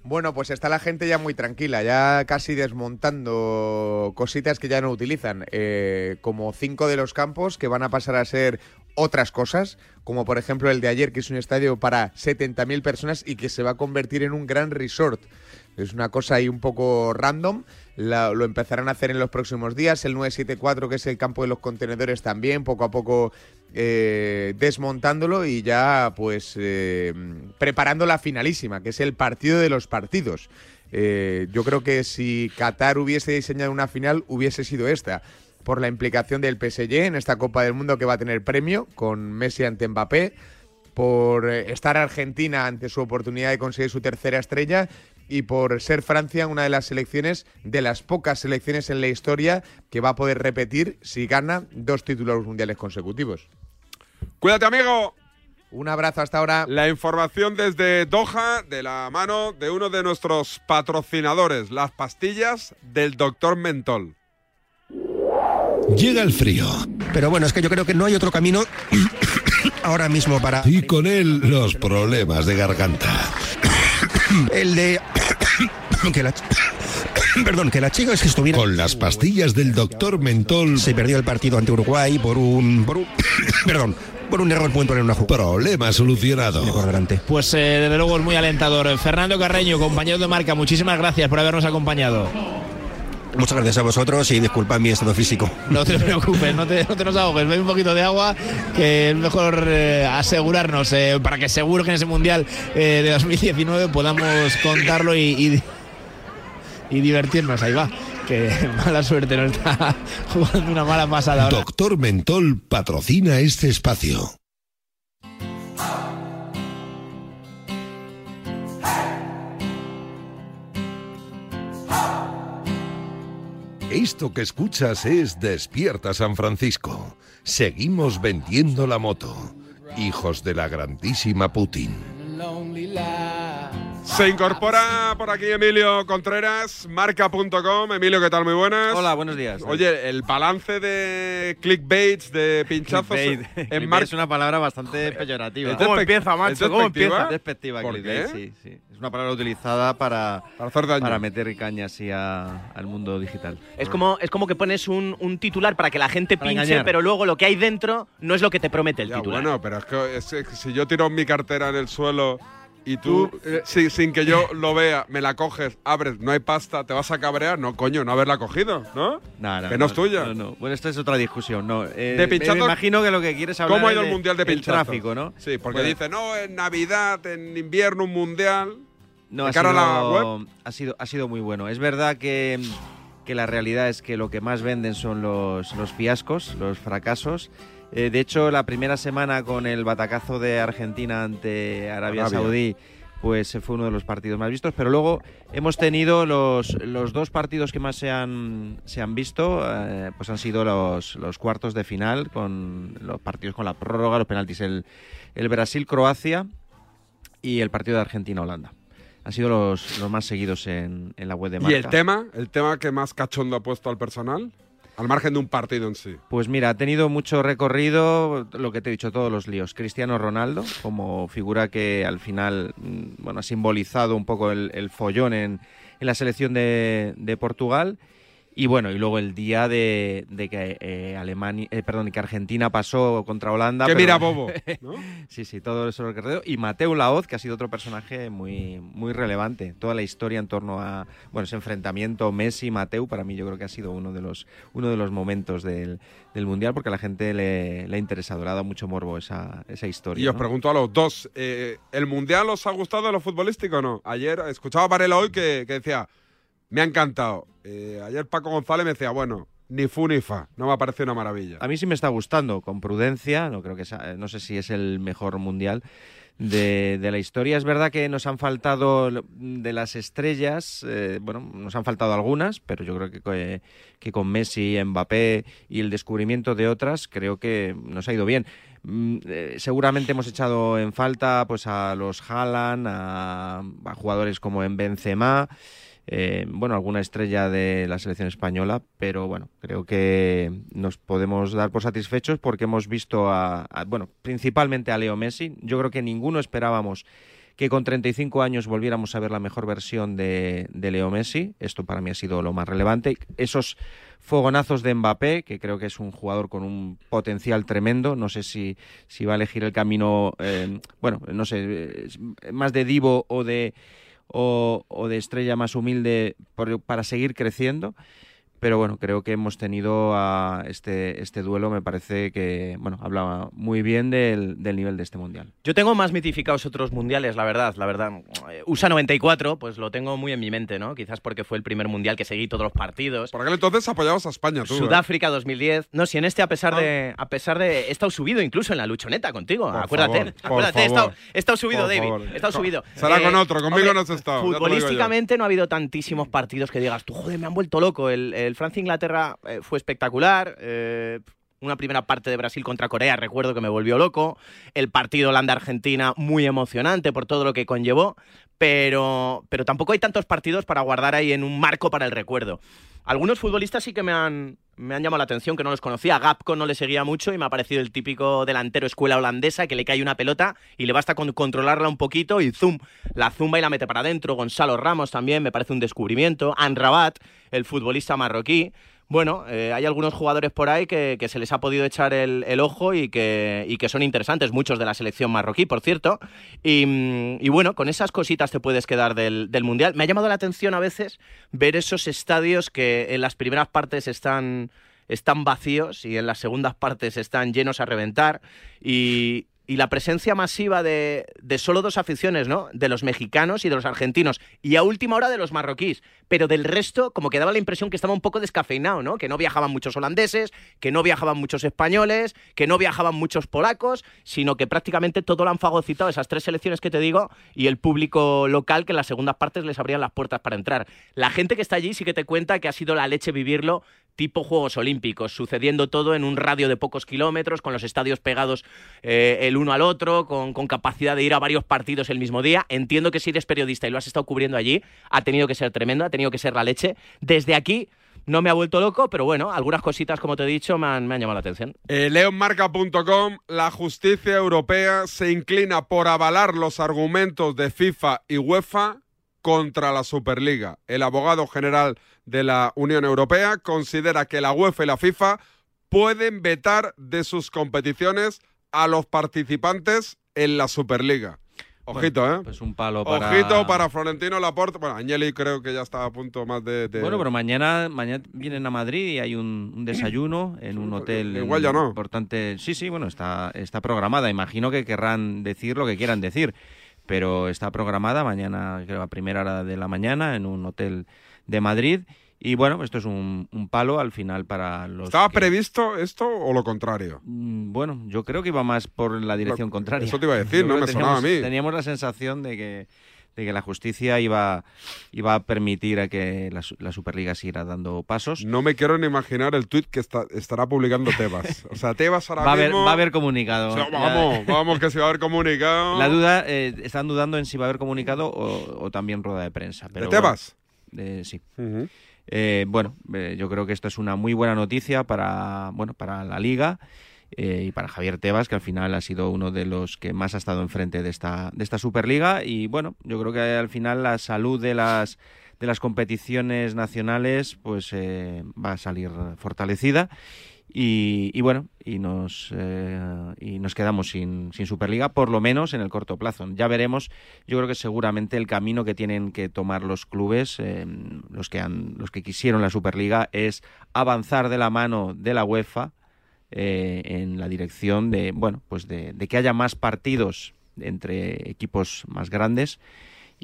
Bueno, pues está la gente ya muy tranquila, ya casi desmontando cositas que ya no utilizan, eh, como cinco de los campos que van a pasar a ser otras cosas, como por ejemplo el de ayer, que es un estadio para 70.000 personas y que se va a convertir en un gran resort. Es una cosa ahí un poco random, la- lo empezarán a hacer en los próximos días, el 974, que es el campo de los contenedores también, poco a poco eh, desmontándolo y ya pues eh, preparando la finalísima, que es el partido de los partidos. Eh, yo creo que si Qatar hubiese diseñado una final, hubiese sido esta, por la implicación del PSG en esta Copa del Mundo que va a tener premio con Messi ante Mbappé, por estar Argentina ante su oportunidad de conseguir su tercera estrella y por ser Francia una de las selecciones, de las pocas selecciones en la historia que va a poder repetir si gana dos títulos mundiales consecutivos. Cuídate, amigo. Un abrazo hasta ahora. La información desde Doha, de la mano de uno de nuestros patrocinadores, las pastillas del doctor Mentol. Llega el frío. Pero bueno, es que yo creo que no hay otro camino ahora mismo para... Y con él los problemas de garganta. El de... que la... Perdón, que la chica es que estuviera... Con las pastillas del doctor Mentol. Se perdió el partido ante Uruguay por un... Por un... Perdón. por un error puntual en una jugada. Problema solucionado. Por delante. Pues eh, desde luego es muy alentador. Fernando Carreño, compañero de marca, muchísimas gracias por habernos acompañado. Muchas gracias a vosotros y disculpad mi estado físico. No te preocupes, no te, no te nos ahogues, bebe un poquito de agua, que es mejor eh, asegurarnos, eh, para que seguro que en ese Mundial eh, de 2019 podamos contarlo y, y, y divertirnos. Ahí va, que mala suerte nos está jugando una mala pasada ahora. Doctor Mentol patrocina este espacio. Esto que escuchas es Despierta San Francisco. Seguimos vendiendo la moto. Hijos de la grandísima Putin. Se incorpora por aquí Emilio Contreras, marca.com. Emilio, ¿qué tal? Muy buenas. Hola, buenos días. Oye, el balance de clickbaits, de pinchazos Clickbait. en Clickbait mar- es una palabra bastante peyorativa. ¿Es ¿Cómo empieza, macho? ¿Cómo empieza? Es despectiva, ¿Por clickbait, qué? sí, sí. Es una palabra utilizada para, hacer daño. para meter caña así a- al mundo digital. Es como, es como que pones un, un titular para que la gente Para pinche, engañar. pero luego lo que hay dentro no es lo que te promete el Ya, titular. bueno, pero es que, es que si yo tiro mi cartera en el suelo y tú, eh, si- sin que yo lo vea, me la coges, abres, no hay pasta, ¿te vas a cabrear? No, coño, no haberla cogido, ¿no? No, no, que no, es tuya. no, no. Bueno, esta es otra discusión. No. Eh, De pinchazos- me, imagino que lo que quieres hablar ¿Cómo ha ido el de- mundial de del pinchazos? tráfico, ¿no? Sí, porque Bueno, dice, no, en Navidad, en invierno, un mundial. No, ha sido, a la web. ha sido ha sido muy bueno. Es verdad que, que la realidad es que lo que más venden son los, los fiascos, los fracasos. Eh, de hecho, la primera semana con el batacazo de Argentina ante Arabia, Arabia. Saudí, pues eh, fue uno de los partidos más vistos. Pero luego hemos tenido los, los dos partidos que más se han, se han visto, eh, pues han sido los, los cuartos de final, con los partidos con la prórroga, los penaltis, el, el Brasil-Croacia y el partido de Argentina-Holanda. Han sido los, los más seguidos en, en la web de ¿Y marca. el tema? ¿El tema que más cachondo ha puesto al personal? Al margen de un partido en sí. Pues mira, ha tenido mucho recorrido, lo que te he dicho, todos los líos. Cristiano Ronaldo, como figura que al final mm, bueno, ha simbolizado un poco el, follón en, la selección de Portugal. Y bueno, y luego el día de, de que eh, Alemania, eh, perdón, que Argentina pasó contra Holanda. Que pero- mira bobo, ¿no? sí, sí, todo eso recorrido. Y Mateo Laoz, que ha sido otro personaje muy, muy relevante. Toda la historia en torno a bueno, ese enfrentamiento Messi-Mateu, para mí yo creo que ha sido uno de los, uno de los momentos del, del Mundial, porque a la gente le, le ha interesado, le ha dado mucho morbo esa, esa historia. Y os ¿no? pregunto a los dos, eh, ¿el Mundial os ha gustado en lo futbolístico o no? Ayer escuchaba a Varela hoy que, que decía, me ha encantado. Eh, ayer Paco González me decía, bueno, ni fu ni fa, no me ha parecido una maravilla. A mí sí me está gustando, con prudencia, no creo que sea- no sé si es el mejor mundial de, la historia. Es verdad que nos han faltado de las estrellas, eh, bueno, nos han faltado algunas, pero yo creo que, que, con Messi, Mbappé y el descubrimiento de otras, creo que nos ha ido bien. Mm, eh, seguramente hemos echado en falta pues a los Haaland, a, a jugadores como en Benzema, eh, bueno, alguna estrella de la selección española, pero bueno, creo que nos podemos dar por satisfechos porque hemos visto a, bueno, principalmente a Leo Messi. Yo creo que ninguno esperábamos que con 35 años volviéramos a ver la mejor versión de, de Leo Messi. Esto para mí ha sido lo más relevante. Esos fogonazos de Mbappé, que creo que es un jugador con un potencial tremendo. No sé si, si va a elegir el camino, eh, bueno, no sé, eh, más de divo o de o, o de estrella más humilde por- para seguir creciendo. Pero bueno, creo que hemos tenido a este, este duelo, me parece que, bueno, hablaba muy bien del, del nivel de este mundial. Yo tengo más mitificados otros mundiales, la verdad, la verdad. Eh, USA 94, pues lo tengo muy en mi mente, ¿no? Quizás porque fue el primer mundial que seguí todos los partidos. Por aquel entonces apoyabas a España, tú. ¿eh? Sudáfrica 2010. No, si en este, a pesar de. A pesar de. He estado subido incluso en la luchoneta contigo. Por acuérdate. favor, por acuérdate, he estado, he estado subido, Por David. favor. He estado subido. Eh, Será con otro, conmigo no has estado. Futbolísticamente no ha habido tantísimos partidos que digas, tú, joder, me han vuelto loco. El, el Francia-Inglaterra eh, fue espectacular. Una primera parte de Brasil contra Corea, recuerdo que me volvió loco. El partido Holanda-Argentina, muy emocionante por todo lo que conllevó. Pero, pero tampoco hay tantos partidos para guardar ahí en un marco para el recuerdo. Algunos futbolistas sí que me han, me han llamado la atención, que no los conocía. Gapco no le seguía mucho y me ha parecido el típico delantero escuela holandesa que le cae una pelota y le basta con controlarla un poquito y zoom, la zumba y la mete para adentro. Gonzalo Ramos también me parece un descubrimiento. Anrabat, el futbolista marroquí, bueno, eh, hay algunos jugadores por ahí que, se les ha podido echar el, ojo y que, y que son interesantes, muchos de la selección marroquí, por cierto. Y, y bueno, con esas cositas te puedes quedar del, del Mundial. Me ha llamado la atención a veces ver esos estadios que en las primeras partes están están vacíos y en las segundas partes están llenos a reventar y, y la presencia masiva de, solo dos aficiones, ¿no? De los mexicanos y de los argentinos. Y a última hora de los marroquíes. Pero del resto, como que daba la impresión que estaba un poco descafeinado, ¿no? Que no viajaban muchos holandeses, que no viajaban muchos españoles, que no viajaban muchos polacos, sino que prácticamente todo lo han fagocitado esas tres selecciones que te digo y el público local que en las segundas partes les abrían las puertas para entrar. La gente que está allí sí que te cuenta que ha sido la leche vivirlo tipo Juegos Olímpicos, sucediendo todo en un radio de pocos kilómetros, con los estadios pegados eh, el uno al otro, con, capacidad de ir a varios partidos el mismo día. Entiendo que si eres periodista y lo has estado cubriendo allí, ha tenido que ser tremendo, ha tenido que ser la leche. Desde aquí no me ha vuelto loco, pero bueno, algunas cositas, como te he dicho, me han, me han llamado la atención. Eh, leonmarca.com, la justicia europea se inclina por avalar los argumentos de FIFA y UEFA contra la Superliga. El abogado general de la Unión Europea considera que la UEFA y la FIFA pueden vetar de sus competiciones a los participantes en la Superliga. Ojito, bueno, ¿eh? Pues un palo para... Ojito para Florentino Laporte. Bueno, Agnelli creo que ya está a punto más de... de... Bueno, pero mañana, mañana vienen a Madrid y hay un, un desayuno en un hotel Igual ya no. importante. Sí, sí, bueno, está, está programada. Imagino que querrán decir lo que quieran decir pero está programada mañana, creo, a primera hora de la mañana en un hotel de Madrid. Y bueno, esto es un, un palo al final para los. ¿Estaba que... previsto esto o lo contrario? Mm, Bueno, yo creo que iba más por la dirección Lo- contraria. eso te iba a decir, Yo ¿no? Me sonaba a mí. Teníamos la sensación de que, de que la justicia iba, iba a permitir a que la, la Superliga siguiera dando pasos. No me quiero ni imaginar el tuit que está- estará publicando Tebas. O sea, Tebas ahora Va a, haber, va a haber comunicado. O sea, Ya- vamos, vamos, que se va a haber comunicado. La duda, eh, están dudando en si va a haber comunicado o, o también rueda de prensa. Pero ¿De Tebas? Eh, sí. Eh, bueno, eh, yo creo que esto es una muy buena noticia para, bueno, para la liga eh, y para Javier Tebas, que al final ha sido uno de los que más ha estado enfrente de esta, de esta Superliga. Y bueno, yo creo que al final la salud de las de las competiciones nacionales pues eh, va a salir fortalecida y, y bueno y nos eh, y nos quedamos sin, sin Superliga por lo menos en el corto plazo. Ya veremos yo creo que seguramente el camino que tienen que tomar los clubes eh, los que han los que quisieron la Superliga es avanzar de la mano de la UEFA eh, en la dirección de bueno pues de, de que haya más partidos entre equipos más grandes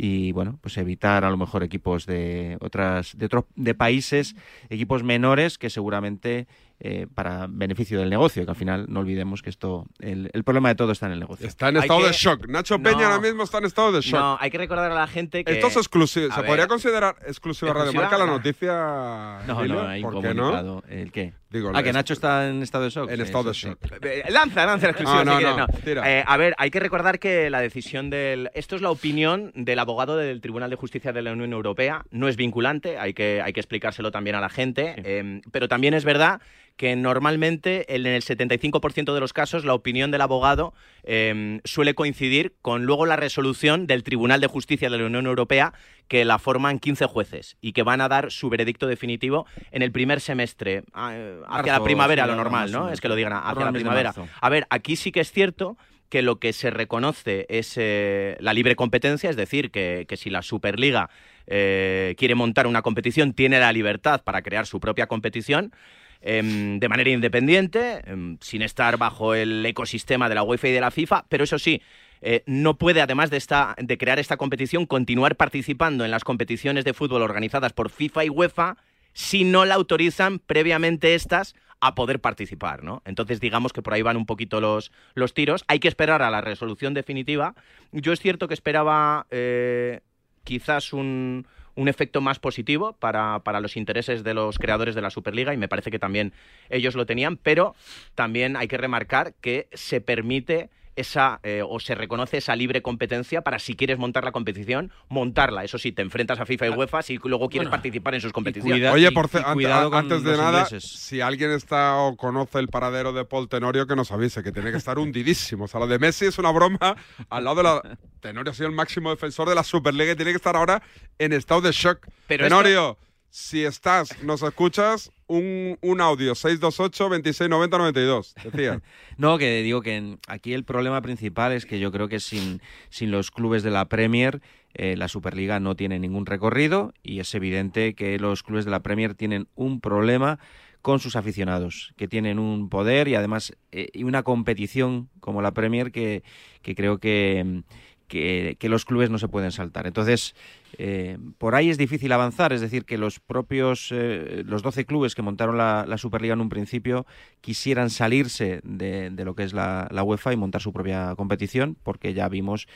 y bueno pues evitar a lo mejor equipos de otras de otros de países equipos menores que seguramente eh, para beneficio del negocio que al final no olvidemos que esto el, el problema de todo está en el negocio Está en estado de shock. Nacho Peña ahora mismo está en estado de shock. No, hay que recordar a la gente que... Esto es exclusivo. A ¿Se ver, podría considerar exclusiva Radio. Marca la No. noticia? no Emilio? no hay ¿Por qué no? el qué Digo, ah que Nacho está en estado de shock En estado de sí. shock. Eh, Lanza, lanza la exclusiva Ah, no, si no. Eh, a ver, hay que recordar que la decisión del... Esto es la opinión del abogado del Tribunal de Justicia de la Unión Europea. No es vinculante, hay que, hay que explicárselo también a la gente. eh, pero también es verdad que normalmente en el 75% de los casos la opinión del abogado eh, suele coincidir con luego la resolución del Tribunal de Justicia de la Unión Europea que la forman 15 jueces y que van a dar su veredicto definitivo en el primer semestre, ah, eh, hacia la primavera, sí, lo normal, ¿no? Es que lo digan, hacia la primavera. A ver, aquí sí que es cierto que lo que se reconoce es eh, la libre competencia, es decir, que, que si la Superliga eh, quiere montar una competición, tiene la libertad para crear su propia competición. Em, de manera independiente, em, sin estar bajo el ecosistema de la UEFA y de la FIFA, pero eso sí, eh, no puede, además de, esta, de crear esta competición, continuar participando en las competiciones de fútbol organizadas por FIFA y UEFA si no la autorizan previamente estas a poder participar, ¿no? Entonces digamos que por ahí van un poquito los, los tiros. Hay que esperar a la resolución definitiva. Yo es cierto que esperaba eh, quizás un, un efecto más positivo para, para los intereses de los creadores de la Superliga y me parece que también ellos lo tenían, pero también hay que remarcar que se permite esa eh, o se reconoce esa libre competencia para si quieres montar la competición, montarla. Eso sí, te enfrentas a FIFA y UEFA si luego quieres Bueno, participar en sus competiciones. cuida- Oye, por y cuidado antes de nada, ingleses. si alguien está o conoce el paradero de Paul Tenorio, que nos avise, que tiene que estar hundidísimo. O sea, lo de Messi es una broma al lado de la... Tenorio ha sido el máximo defensor de la Superliga y tiene que estar ahora en estado de shock. Pero Tenorio, si estás, nos escuchas, un, un audio 628 26 90 92. Decía. No, que digo que aquí el problema principal es que yo creo que sin, sin los clubes de la Premier eh, la Superliga no tiene ningún recorrido y es evidente que los clubes de la Premier tienen un problema con sus aficionados, que tienen un poder y además eh, una competición como la Premier que, que creo que, que, los clubes no se pueden saltar. Entonces, eh, por ahí es difícil avanzar, es decir, que los propios, eh, los 12 clubes que montaron la, Superliga en un principio quisieran salirse de, de lo que es la UEFA y montar su propia competición, porque ya vimos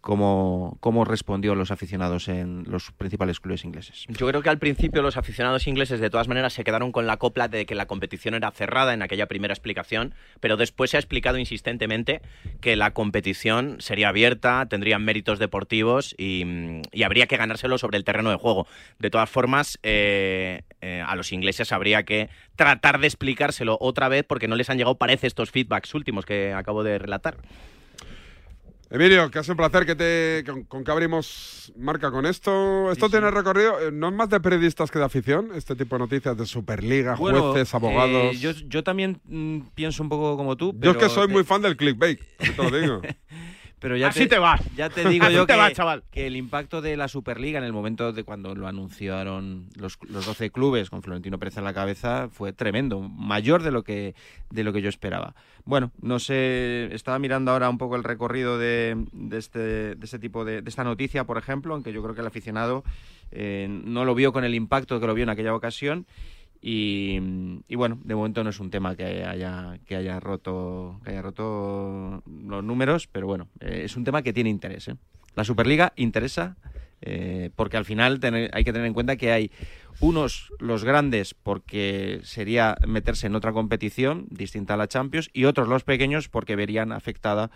cómo, cómo respondió los aficionados en los principales clubes ingleses. Yo creo que al principio los aficionados ingleses de todas maneras se quedaron con la copla de que la competición era cerrada en aquella primera explicación, pero después se ha explicado insistentemente que la competición sería abierta, tendrían méritos deportivos y, y habría que ganárselo sobre el terreno de juego. De todas formas, eh, eh, a los ingleses habría que tratar de explicárselo otra vez porque no les han llegado, parece, estos feedbacks últimos que acabo de relatar. Emilio, que sido un placer que te, con, con que abrimos marca con esto. ¿Esto tiene recorrido? Eh, ¿No es más de periodistas que de afición? Este tipo de noticias de Superliga, Bueno, jueces, eh, abogados. yo, yo también mm, pienso un poco como tú. Yo es que soy te- muy fan del clickbait, te lo digo. Pero ya Así te vas. Ya te digo yo te que, vas, chaval. que el impacto de la Superliga en el momento de cuando lo anunciaron los, los 12 clubes con Florentino Pérez en la cabeza fue tremendo, mayor de lo que de lo que yo esperaba. Bueno, no sé, estaba mirando ahora un poco el recorrido de, de este de este tipo de, de esta noticia, por ejemplo, aunque yo creo que el aficionado eh, no lo vio con el impacto que lo vio en aquella ocasión. Y, bueno, de momento no es un tema que haya, que haya roto que haya roto los números, pero bueno, eh, es un tema que tiene interés. ¿eh? La Superliga interesa eh, porque al final tener- hay que tener en cuenta que hay unos, los grandes, porque sería meterse en otra competición distinta a la Champions, y otros, los pequeños, porque verían afectada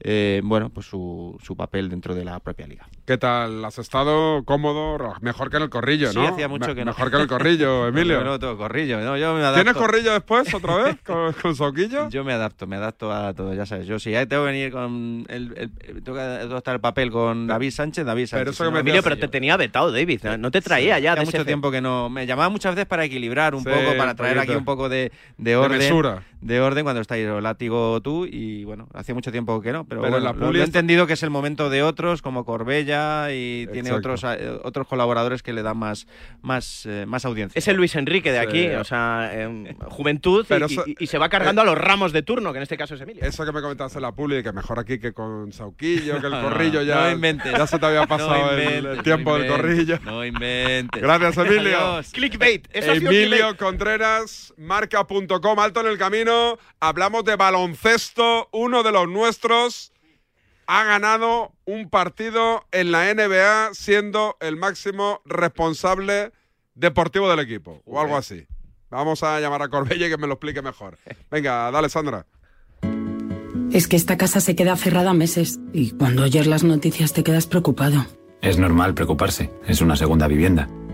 eh, bueno, pues su, su papel dentro de la propia liga. ¿Qué tal? ¿Has estado cómodo? Mejor que en el corrillo, Sí, ¿no? hacía mucho Me- que no. Mejor que en el corrillo, Emilio. No, no tengo corrillo. no, yo me adapto. ¿Tienes corrillo después, otra vez, con, con soquillo? Yo me adapto, me adapto a todo, ya sabes. Yo si ya tengo que venir con el, tengo que adoptar el papel con David Sánchez, David Sánchez. eso si que no, me Emilio, pero te tenía vetado, David. No- No te traía ya Hacía de mucho tiempo que no me llamaba muchas veces para equilibrar un Sí, poco para un traer aquí un poco de, de orden mesura. De orden cuando estáis o látigo tú y bueno hacía mucho tiempo que no pero, Pero bueno, la lo- he entendido que es el momento de otros como Corbella y tiene otros eh, otros colaboradores que le dan más más eh, más audiencia Es el Luis Enrique de aquí, Sí. o sea, em, juventud y- Pero y, eso- y- y se va cargando a los ramos de turno, que en este caso es Emilio. Eso que me comentaste en la puli, que mejor aquí que con Sauquillo, que el No, corrillo ya, no inventes. ya se te había pasado el- inventes, el, no tiempo del inventes, corrillo. no inventes Gracias, Emilio. Adiós. Clickbait. Eso ha sido Emilio clickbait. Contreras, marca.com, alto en el camino. Hablamos de baloncesto, uno de los nuestros ha ganado un partido en la NBA siendo el máximo responsable deportivo del equipo o algo así. Vamos a llamar a Corbella y que me lo explique mejor. Venga, dale, Sandra. Es que esta casa se queda cerrada meses y cuando oyes las noticias te quedas preocupado. Es normal preocuparse, es una segunda vivienda.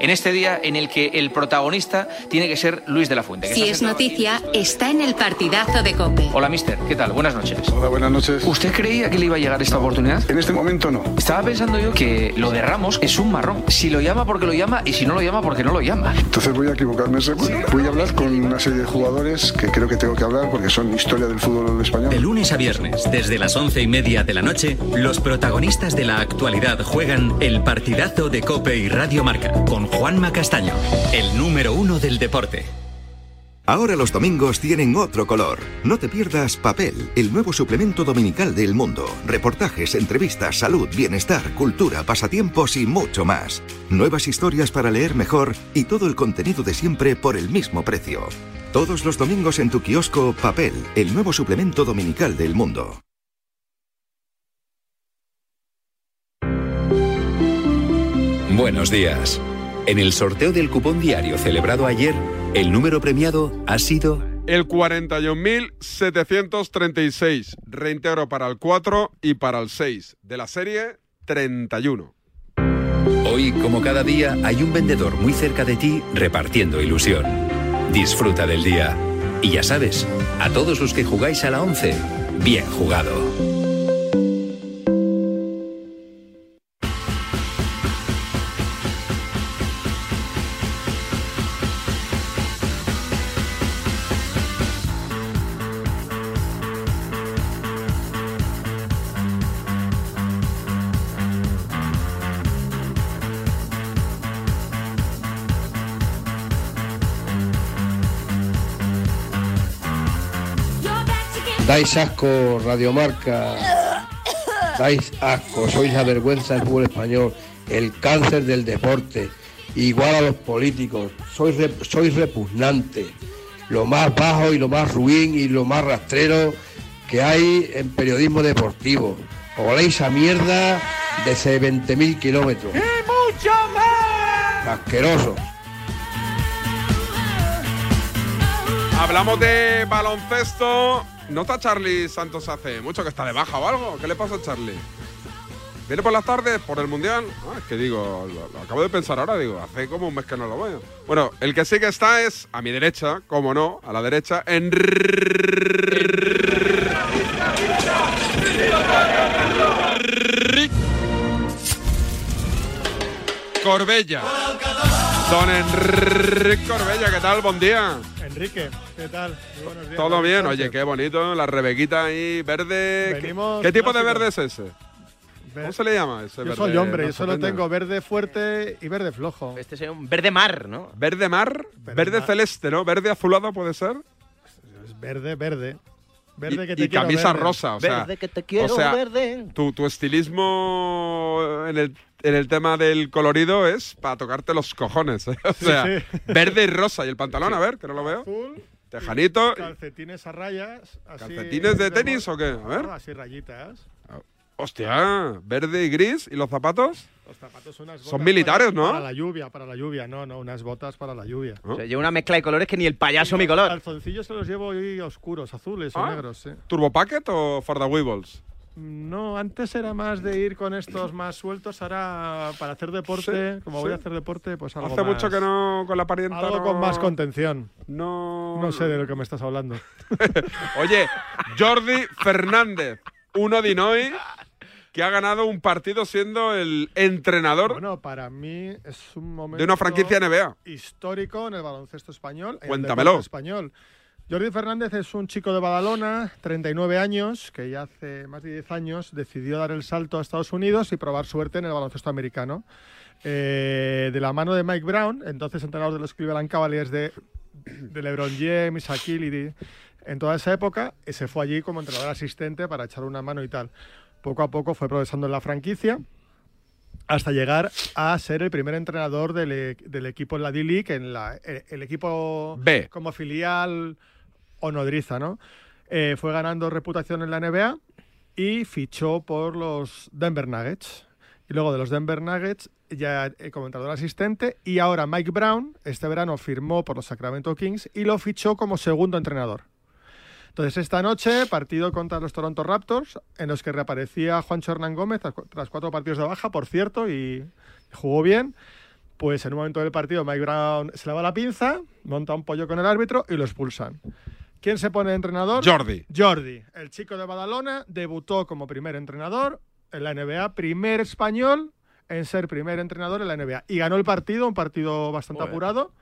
En este día en el que el protagonista tiene que ser Luis de la Fuente. que Si es noticia, está en el partidazo de Cope. Hola, mister. ¿Qué tal? Buenas noches. Hola, buenas noches. ¿Usted creía que le iba a llegar esta oportunidad? En este momento no. Estaba pensando yo que lo de Ramos es un marrón. Si lo llama porque lo llama y si no lo llama porque no lo llama. Entonces voy a equivocarme seguro. Voy a hablar con una serie de jugadores que creo que tengo que hablar porque son historia del fútbol español. De lunes a viernes, desde las once y media de la noche, los protagonistas de la actualidad juegan el partidazo de Cope y Radio Marca con Juanma Castaño, el número uno del deporte. Ahora los domingos tienen otro color. No te pierdas Papel, el nuevo suplemento dominical del mundo. Reportajes, entrevistas, salud, bienestar, cultura, pasatiempos y mucho más. Nuevas historias para leer mejor y todo el contenido de siempre por el mismo precio. Todos los domingos en tu kiosco Papel, el nuevo suplemento dominical del mundo. Buenos días. En el sorteo del cupón diario celebrado ayer, el número premiado ha sido El 41.736. Reintegro para el 4 y para el 6. De la serie 31. Hoy, como cada día, hay un vendedor muy cerca de ti repartiendo ilusión. Disfruta del día. Y ya sabes, a todos los que jugáis a la 11, bien jugado. Dais asco, Radiomarca. Dais asco, sois la vergüenza del fútbol español, el cáncer del deporte, igual a los políticos. Sois, rep- sois repugnante, lo más bajo y lo más ruin y lo más rastrero que hay en periodismo deportivo. Oléis a mierda desde 20.000 kilómetros. mucho más! Asqueroso. Hablamos de baloncesto. ¿No está Charlie Santos hace mucho que está de baja o algo? ¿Qué le pasa a Charlie? ¿Viene por las tardes por el Mundial? Ah, es que digo, lo, lo acabo de pensar ahora, digo, hace como un mes que no lo veo. Bueno, el que sí que está es a mi derecha, como no, a la derecha, en Corbella. Don Enrique Corbella, ¿qué tal? Buen día. Enrique, ¿qué tal? Muy buenos días. Todo bien, oye, qué bonito, la rebequita ahí, verde. ¿Qué- Venimos ¿Qué, tipo de verde es ese? ¿Cómo se le llama ese Yo verde? soy hombre, yo solo tengo verde fuerte y verde flojo. Este es un verde mar, ¿no? Verde mar, verde, mar. celeste, ¿no? Verde azulado puede ser. Es verde, verde. Verde y, que te y quiero camisa verde. rosa, o sea. Verde que te quiero o sea, verde. Tu, tu estilismo en el, en el tema del colorido es para tocarte los cojones. ¿eh? O Sí, sea, sí. verde y rosa. Y el pantalón, a ver, que no lo veo. Azul, Tejanito. calcetines a rayas. Así ¿Calcetines de tenis o qué? A ver. No, así rayitas. Hostia, verde y gris. ¿Y los zapatos? Los zapatos son unas Son botas militares, para- ¿no? Para la lluvia, para la lluvia. No, no, unas botas para la lluvia. O sea, lleva una mezcla de colores que ni el payaso mi Los color. calzoncillos se los llevo hoy oscuros, azules o Ah. negros, sí. ¿Turbo Packet o For the Weebles? No, antes era más de ir con estos más sueltos, ahora para hacer deporte, Sí, como sí. voy a hacer deporte, pues algo Hace más- mucho que no con la parienta. Algo no- con más contención. No. No sé de lo que me estás hablando. Oye, Jordi Fernández, uno de hoy que ha ganado un partido siendo el entrenador Bueno, para mí es un momento de una franquicia NBA. histórico en el baloncesto español. en el Cuéntamelo. deporte español. Jordi Fernández es un chico de Badalona, 39 años, que ya hace más de 10 años decidió dar el salto a Estados Unidos y probar suerte en el baloncesto americano. Eh, de la mano de Mike Brown, entonces entrenador de los Cleveland Cavaliers de, de LeBron James, Shaquille en toda esa época, se fue allí como entrenador asistente para echar una mano y tal. Poco a poco fue progresando en la franquicia hasta llegar a ser el primer entrenador del, e- del equipo en la D-League, en la, el, el equipo B. como filial o nodriza, ¿no? Eh, fue ganando reputación en la NBA y fichó por los Denver Nuggets. Y luego de los Denver Nuggets, ya eh, como entrenador asistente, y ahora Mike Brown, este verano firmó por los Sacramento Kings y lo fichó como segundo entrenador. Entonces, esta noche, partido contra los Toronto Raptors, en los que reaparecía Juancho Hernán Gómez tras, cu- tras cuatro partidos de baja, por cierto, y jugó bien. Pues en un momento del partido, Mike Brown se lava la pinza, monta un pollo con el árbitro y lo expulsan. ¿Quién se pone de entrenador? Jordi. Jordi, el chico de Badalona, debutó como primer entrenador en la NBA, primer español en ser primer entrenador en la NBA. Y ganó el partido, un partido bastante Joder. apurado.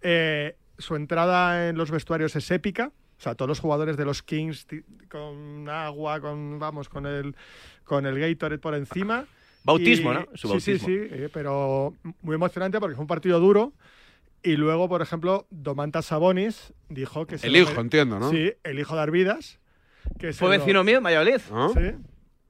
Eh, su entrada en los vestuarios es épica. O sea, todos los jugadores de los Kings con agua, con vamos, con el con el Gatorade por encima. Bautismo, Y- ¿no? Su sí, bautismo. sí, sí, eh, pero muy emocionante porque fue un partido duro. Y luego, por ejemplo, Domantas Sabonis dijo que se El hijo, entiendo, ¿no? Sí, el hijo de Arvidas. Que Fue lo- vecino mío en Valladolid. Sí.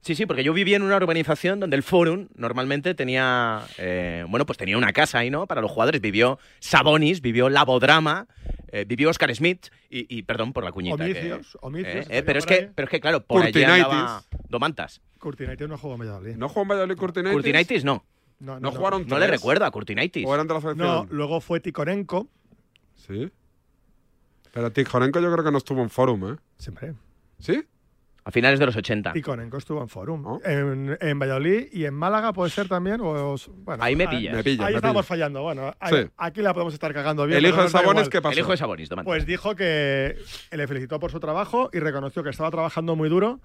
Sí, sí, porque yo vivía en una urbanización donde el Forum normalmente tenía, eh, bueno, pues tenía una casa ahí, ¿no? Para los jugadores. Vivió Sabonis, vivió Labodrama, eh, vivió Oscar Smith y, y, perdón por la cuñita. que- Homicios, homicios, eh, eh, pero, es que, pero es que, claro, por allí Curtinaitis. andaba Domantas. Curtinaitis no jugó en Valladolid. ¿No jugó en Valladolid Curtinaitis? Curtinaitis no. No, ¿No jugaron No le recuerdo a Curtinaitis. ¿O eran de la selección? No, luego fue Ticorenko. Sí. Pero Tijonenko yo creo que no estuvo en Forum, ¿eh? Siempre. ¿Sí? A finales de los 80. Y Conenco estuvo en Forum. En, en Valladolid y en Málaga puede ser también. O, bueno, Ahí me pillas. Me pillas, Ahí me estamos pillas. fallando. Bueno, ahí- Sí. aquí la podemos estar cagando bien. El hijo de Sabonis. ¿qué pasó? El hijo de Sabonis. Pues dijo que le felicitó por su trabajo y reconoció que estaba trabajando muy duro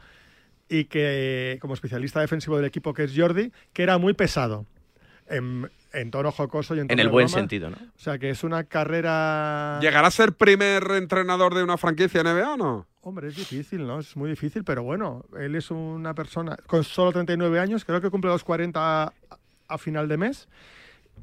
y que, como especialista defensivo del equipo, que es Jordi, que era muy pesado. En, en tono jocoso y en tono En el buen broma. sentido, ¿no? O sea, que es una carrera. ¿Llegará a ser primer entrenador de una franquicia NBA o no? Hombre, es difícil, ¿no? Es muy difícil, pero bueno, él es una persona con solo 39 años, creo que cumple los 40 a, a final de mes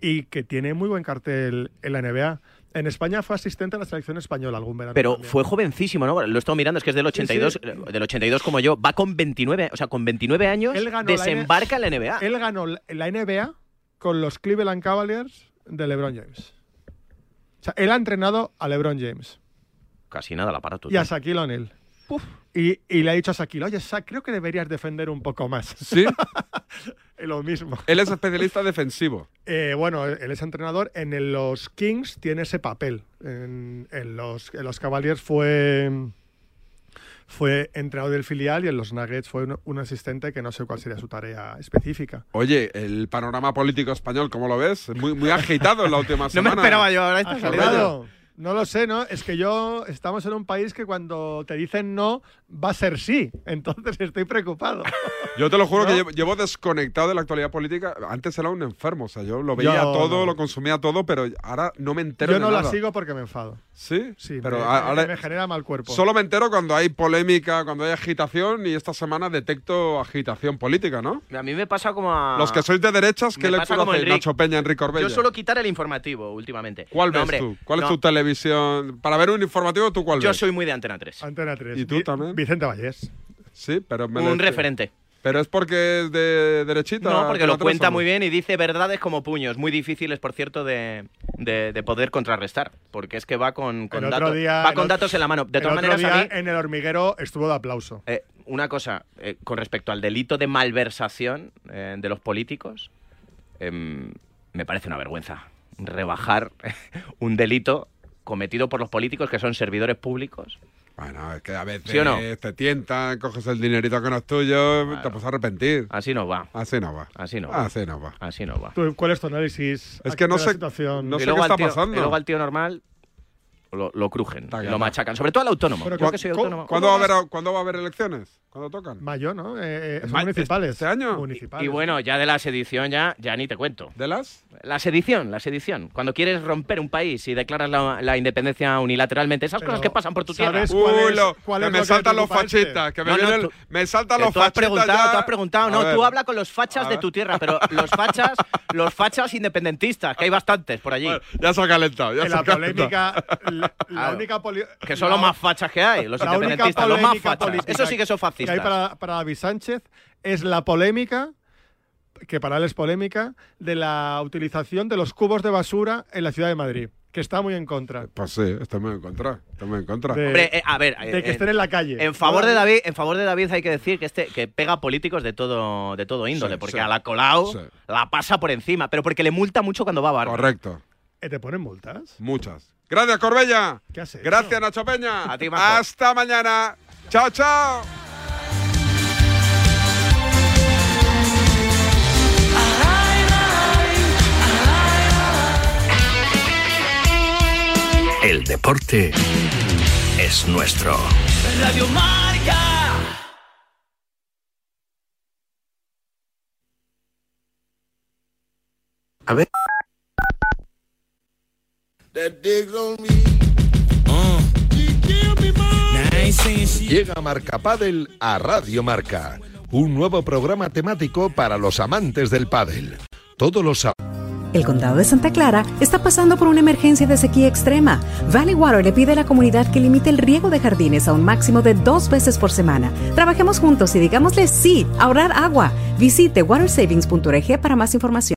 y que tiene muy buen cartel en la NBA. En España fue asistente a la selección española algún verano. Pero también. fue jovencísimo, ¿no? Lo he estado mirando, es que es del 82, Sí, sí. del 82 como yo. Va con 29, o sea, con 29 años Él ganó la desembarca en la NBA. Él ganó la NBA con los Cleveland Cavaliers de LeBron James. O sea, él ha entrenado a LeBron James Casi nada la para tú. y a Shaquille O'Neal. Y, y le ha dicho a Shaquille, oye, Shaq, creo que deberías defender un poco más. Sí. Lo mismo. Él es especialista defensivo. Eh, bueno, él es entrenador. En el- los Kings tiene ese papel. En, en los, en los Cavaliers fue, fue entrenador del filial y en los Nuggets fue un, un asistente que no sé cuál sería su tarea específica. Oye, el panorama político español, ¿cómo lo ves? Muy, muy agitado en la última No me semana. esperaba yo ahora esta. No lo sé, ¿no? Es que yo estamos en un país que cuando te dicen no, va a ser sí. Entonces estoy preocupado. Yo te lo juro ¿No? que llevo, llevo desconectado de la actualidad política. Antes era un enfermo, o sea, yo lo veía Yo todo, no. lo consumía todo, pero ahora no me entero Yo de no la sigo porque me enfado. ¿Sí? Sí, pero me, ahora genera mal cuerpo. solo me entero cuando hay polémica, cuando hay agitación y esta semana detecto agitación política, ¿no? A mí me pasa como a... Los que sois de derechas, ¿qué Me pasa lectura como hacéis? Enric. Nacho Peña, Enrique Orbella. Yo suelo quitar el informativo últimamente. ¿Cuál No, ves hombre, tú? ¿Cuál no, es tu televisión? Para ver un informativo, ¿tú cuál Yo ves? soy muy de Antena 3. Antena 3. ¿Y tú Vi- también? Vicente Vallés. Sí, pero... me Un referente. ¿Pero es porque es de derechita? No, porque lo 3 cuenta muy bien y dice verdades como puños, muy difíciles, por cierto, de, de- de poder contrarrestar, porque es que va con, con datos, día- va con otro- datos en la mano. De el todas otro maneras, a día mí, en el hormiguero estuvo de aplauso. eh, una cosa, eh, con respecto al delito de malversación eh, de los políticos, em, me parece una vergüenza rebajar un delito cometido por los políticos que son servidores públicos. Bueno, es que a veces ¿Sí o no? te tientan, coges el dinerito que no es tuyo, te puedes arrepentir. Así no va. Así no va. Así no va. Así no va. Así no va. ¿Tú, ¿Cuál es tu análisis? Es que no sé- situación? no y sé luego qué está tío- pasando. Y luego al tío normal lo, lo crujen, Está lo claro. machacan. Sobre todo al autónomo. Pero Yo cu- que soy cu- autónomo. ¿Cuándo va, a haber, ¿Cuándo va a haber elecciones? ¿Cuándo tocan? Mayo, ¿no? Eh, eh, son Ma- municipales. ¿Este año? Municipales. Y bueno, ya de la sedición ya, ya ni te cuento. ¿De las? La sedición, la sedición. Cuando quieres romper un país y declaras la, la independencia unilateralmente, esas Pero, cosas que pasan por tu tierra. ¿sabes cuál Uy, es- lo- cuál que es me lo que saltan los preocupa este? fascistas, que me, No, no, vienen- tú- me saltan Que los tú has fascistas preguntado, ya. tú has preguntado. A No, ver. tú habla con los fachas A de ver. tu tierra, pero los fachas, los fachas independentistas, que hay bastantes por allí. Bueno, ya se ha calentado, ya En se ha la calentado. polémica, la, la Claro. única Que son la- los más fachas que hay, los independentistas, los más fachas. Eso sí que son Que hay fascistas. para, para David Sánchez es la polémica, que para él es polémica, de la utilización de los cubos de basura en la ciudad de Madrid, que está muy en contra. Pues sí, estamos en contra. Estamos en contra. De- Hombre, eh, a ver, de que eh, estén en la calle. En favor de David, en favor de David hay que decir que este que pega políticos de todo de todo índole, Sí, porque sí. a la Colau Sí. la pasa por encima, pero porque le multa mucho cuando va a bar. Correcto. Eh, ¿Te ponen multas? Muchas. Gracias, Corbella. Gracias, Nacho Peña. A ti, Majo. Hasta mañana. Chao, chao. El deporte es nuestro. Radio Marca. A ver. Llega Marca Padel a Radio Marca, un nuevo programa temático para los amantes del pádel. Todos los El condado de Santa Clara está pasando por una emergencia de sequía extrema. Valley Water le pide a la comunidad que limite el riego de jardines a un máximo de dos veces por semana. Trabajemos juntos y digámosle sí a ahorrar agua. Visite watersavings.org para más información.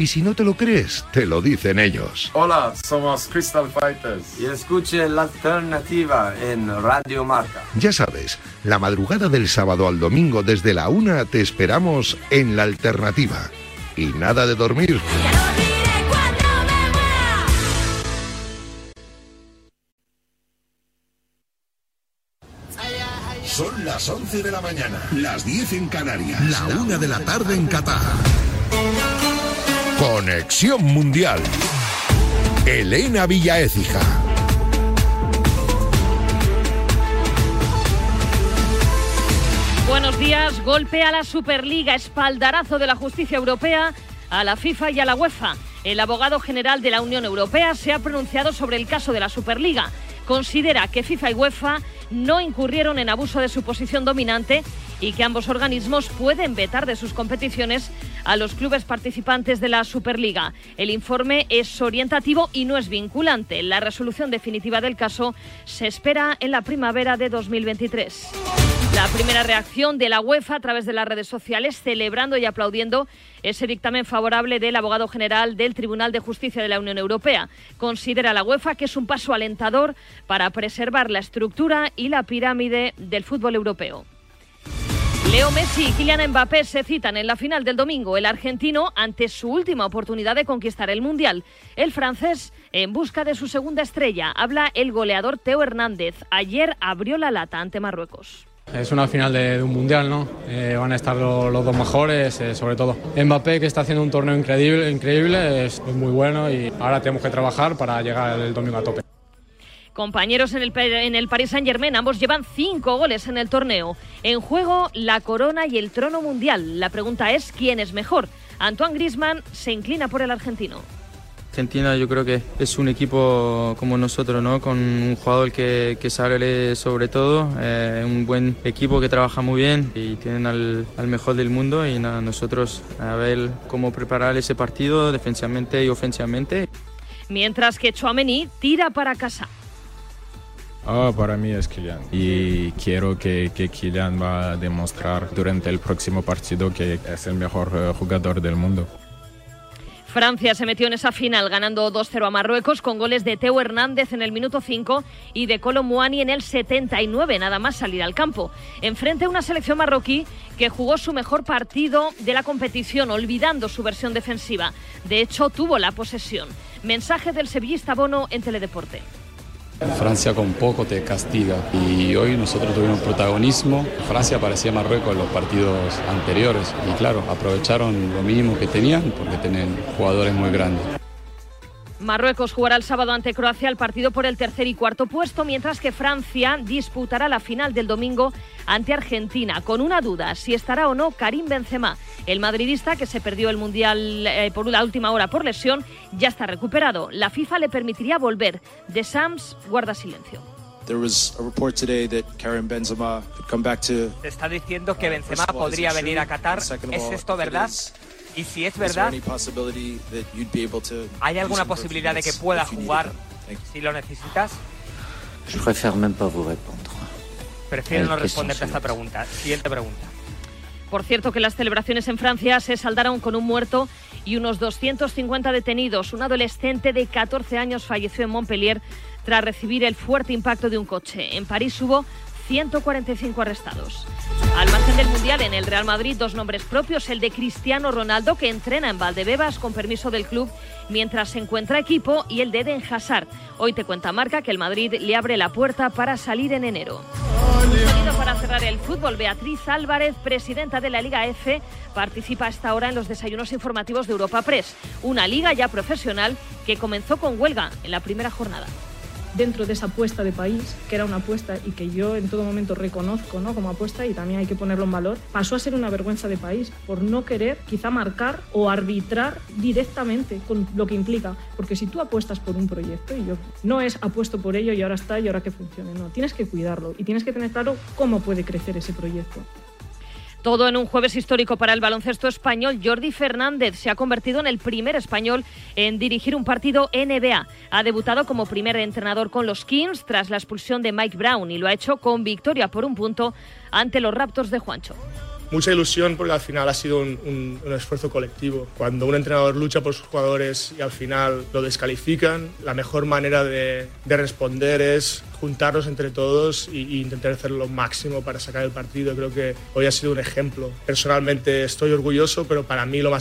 Y si no te lo crees, te lo dicen ellos. Hola, somos Crystal Fighters. Y escuche la alternativa en Radio Marca. Ya sabes, la madrugada del sábado al domingo desde la una te esperamos en La Alternativa. Y nada de dormir. Son las 11 de la mañana, las 10 en Canarias, la una de la tarde en Qatar. Conexión Mundial. Elena Villaécija. Buenos días. Golpe a la Superliga, espaldarazo de la justicia europea a la FIFA y a la UEFA. El abogado general de la Unión Europea se ha pronunciado sobre el caso de la Superliga. Considera que FIFA y UEFA no incurrieron en abuso de su posición dominante y que ambos organismos pueden vetar de sus competiciones a los clubes participantes de la Superliga. El informe es orientativo y no es vinculante. La resolución definitiva del caso se espera en la primavera de 2023. La primera reacción de la UEFA a través de las redes sociales, celebrando y aplaudiendo ese dictamen favorable del abogado general del Tribunal de Justicia de la Unión Europea. Considera la UEFA que es un paso alentador para preservar la estructura y la pirámide del fútbol europeo. Leo Messi y Kylian Mbappé se citan en la final del domingo. El argentino ante su última oportunidad de conquistar el Mundial. El francés en busca de su segunda estrella. Habla el goleador Teo Hernández. Ayer abrió la lata ante Marruecos. Es una final de, un mundial, ¿no? Eh, van a estar lo- los dos mejores, eh, sobre todo. Mbappé, que está haciendo un torneo increíble, increíble es, es muy bueno y ahora tenemos que trabajar para llegar el domingo a tope. Compañeros en el, en el Paris Saint Germain, ambos llevan cinco goles en el torneo. En juego la corona y el trono mundial. La pregunta es quién es mejor. Antoine Griezmann se inclina por el argentino. Argentina yo creo que es un equipo como nosotros, ¿no? Con un jugador que, que sabe sobre todo, eh, un buen equipo que trabaja muy bien y tienen al, al mejor del mundo y nada, nosotros a ver cómo preparar ese partido defensivamente y ofensivamente. Mientras que Chouameni tira para casa. Ah, para mí es Kylian. Y quiero que, que Kylian va a demostrar durante el próximo partido que es el mejor eh, jugador del mundo. Francia se metió en esa final ganando 2-0 a Marruecos con goles de Teo Hernández en el minuto 5 y de Kolo Muani en el 79, nada más salir al campo. Enfrente a una selección marroquí que jugó su mejor partido de la competición, olvidando su versión defensiva. De hecho, tuvo la posesión. Mensaje del sevillista Bono en Teledeporte. Francia con poco te castiga y hoy nosotros tuvimos protagonismo. Francia parecía Marruecos en los partidos anteriores y claro, aprovecharon lo mínimo que tenían porque tienen jugadores muy grandes. Marruecos jugará el sábado ante Croacia el partido por el tercer y cuarto puesto, mientras que Francia disputará la final del domingo ante Argentina, con una duda, si estará o no Karim Benzema. El madridista, que se perdió el Mundial eh, por la última hora por lesión, ya está recuperado. La FIFA le permitiría volver. De Sams guarda silencio. There was a report today that Karim Benzema could come back to. Se está diciendo que Benzema all, is podría venir a Qatar. ¿Es esto verdad? Y si es verdad, any possibility that you'd be able to ¿hay alguna posibilidad de que pueda jugar si lo necesitas? Je préfère même pas vous répondre. Prefiero no responderte a esta pregunta. Siguiente pregunta. Por cierto, que las celebraciones en Francia se saldaron con un muerto y unos 250 detenidos. Un adolescente de 14 años falleció en Montpellier tras recibir el fuerte impacto de un coche. En París hubo 145 arrestados. Al margen del Mundial, en el Real Madrid, dos nombres propios, el de Cristiano Ronaldo, que entrena en Valdebebas con permiso del club mientras se encuentra equipo, y el de Eden Hazard. Hoy te cuenta Marca que el Madrid le abre la puerta para salir en enero. Sonido para cerrar el fútbol, Beatriz Álvarez, presidenta de la Liga F, participa a esta hora en los desayunos informativos de Europa Press, una liga ya profesional que comenzó con huelga en la primera jornada. Dentro de esa apuesta de país, que era una apuesta y que yo en todo momento reconozco ¿no? como apuesta y también hay que ponerlo en valor, pasó a ser una vergüenza de país por no querer quizá marcar o arbitrar directamente con lo que implica. Porque si tú apuestas por un proyecto y yo no es apuesto por ello y ahora está y ahora que funcione, no, tienes que cuidarlo y tienes que tener claro cómo puede crecer ese proyecto. Todo en un jueves histórico para el baloncesto español. Jordi Fernández se ha convertido en el primer español en dirigir un partido NBA. Ha debutado como primer entrenador con los Kings tras la expulsión de Mike Brown y lo ha hecho con victoria por un punto ante los Raptors de Juancho mucha ilusión porque al final ha sido un, esfuerzo colectivo. Cuando un entrenador lucha por sus jugadores y al final lo descalifican, la mejor manera de, de responder es juntarnos entre todos e intentar hacer lo máximo para sacar el partido. Creo que hoy ha sido un ejemplo. Personalmente estoy orgulloso, pero para mí lo más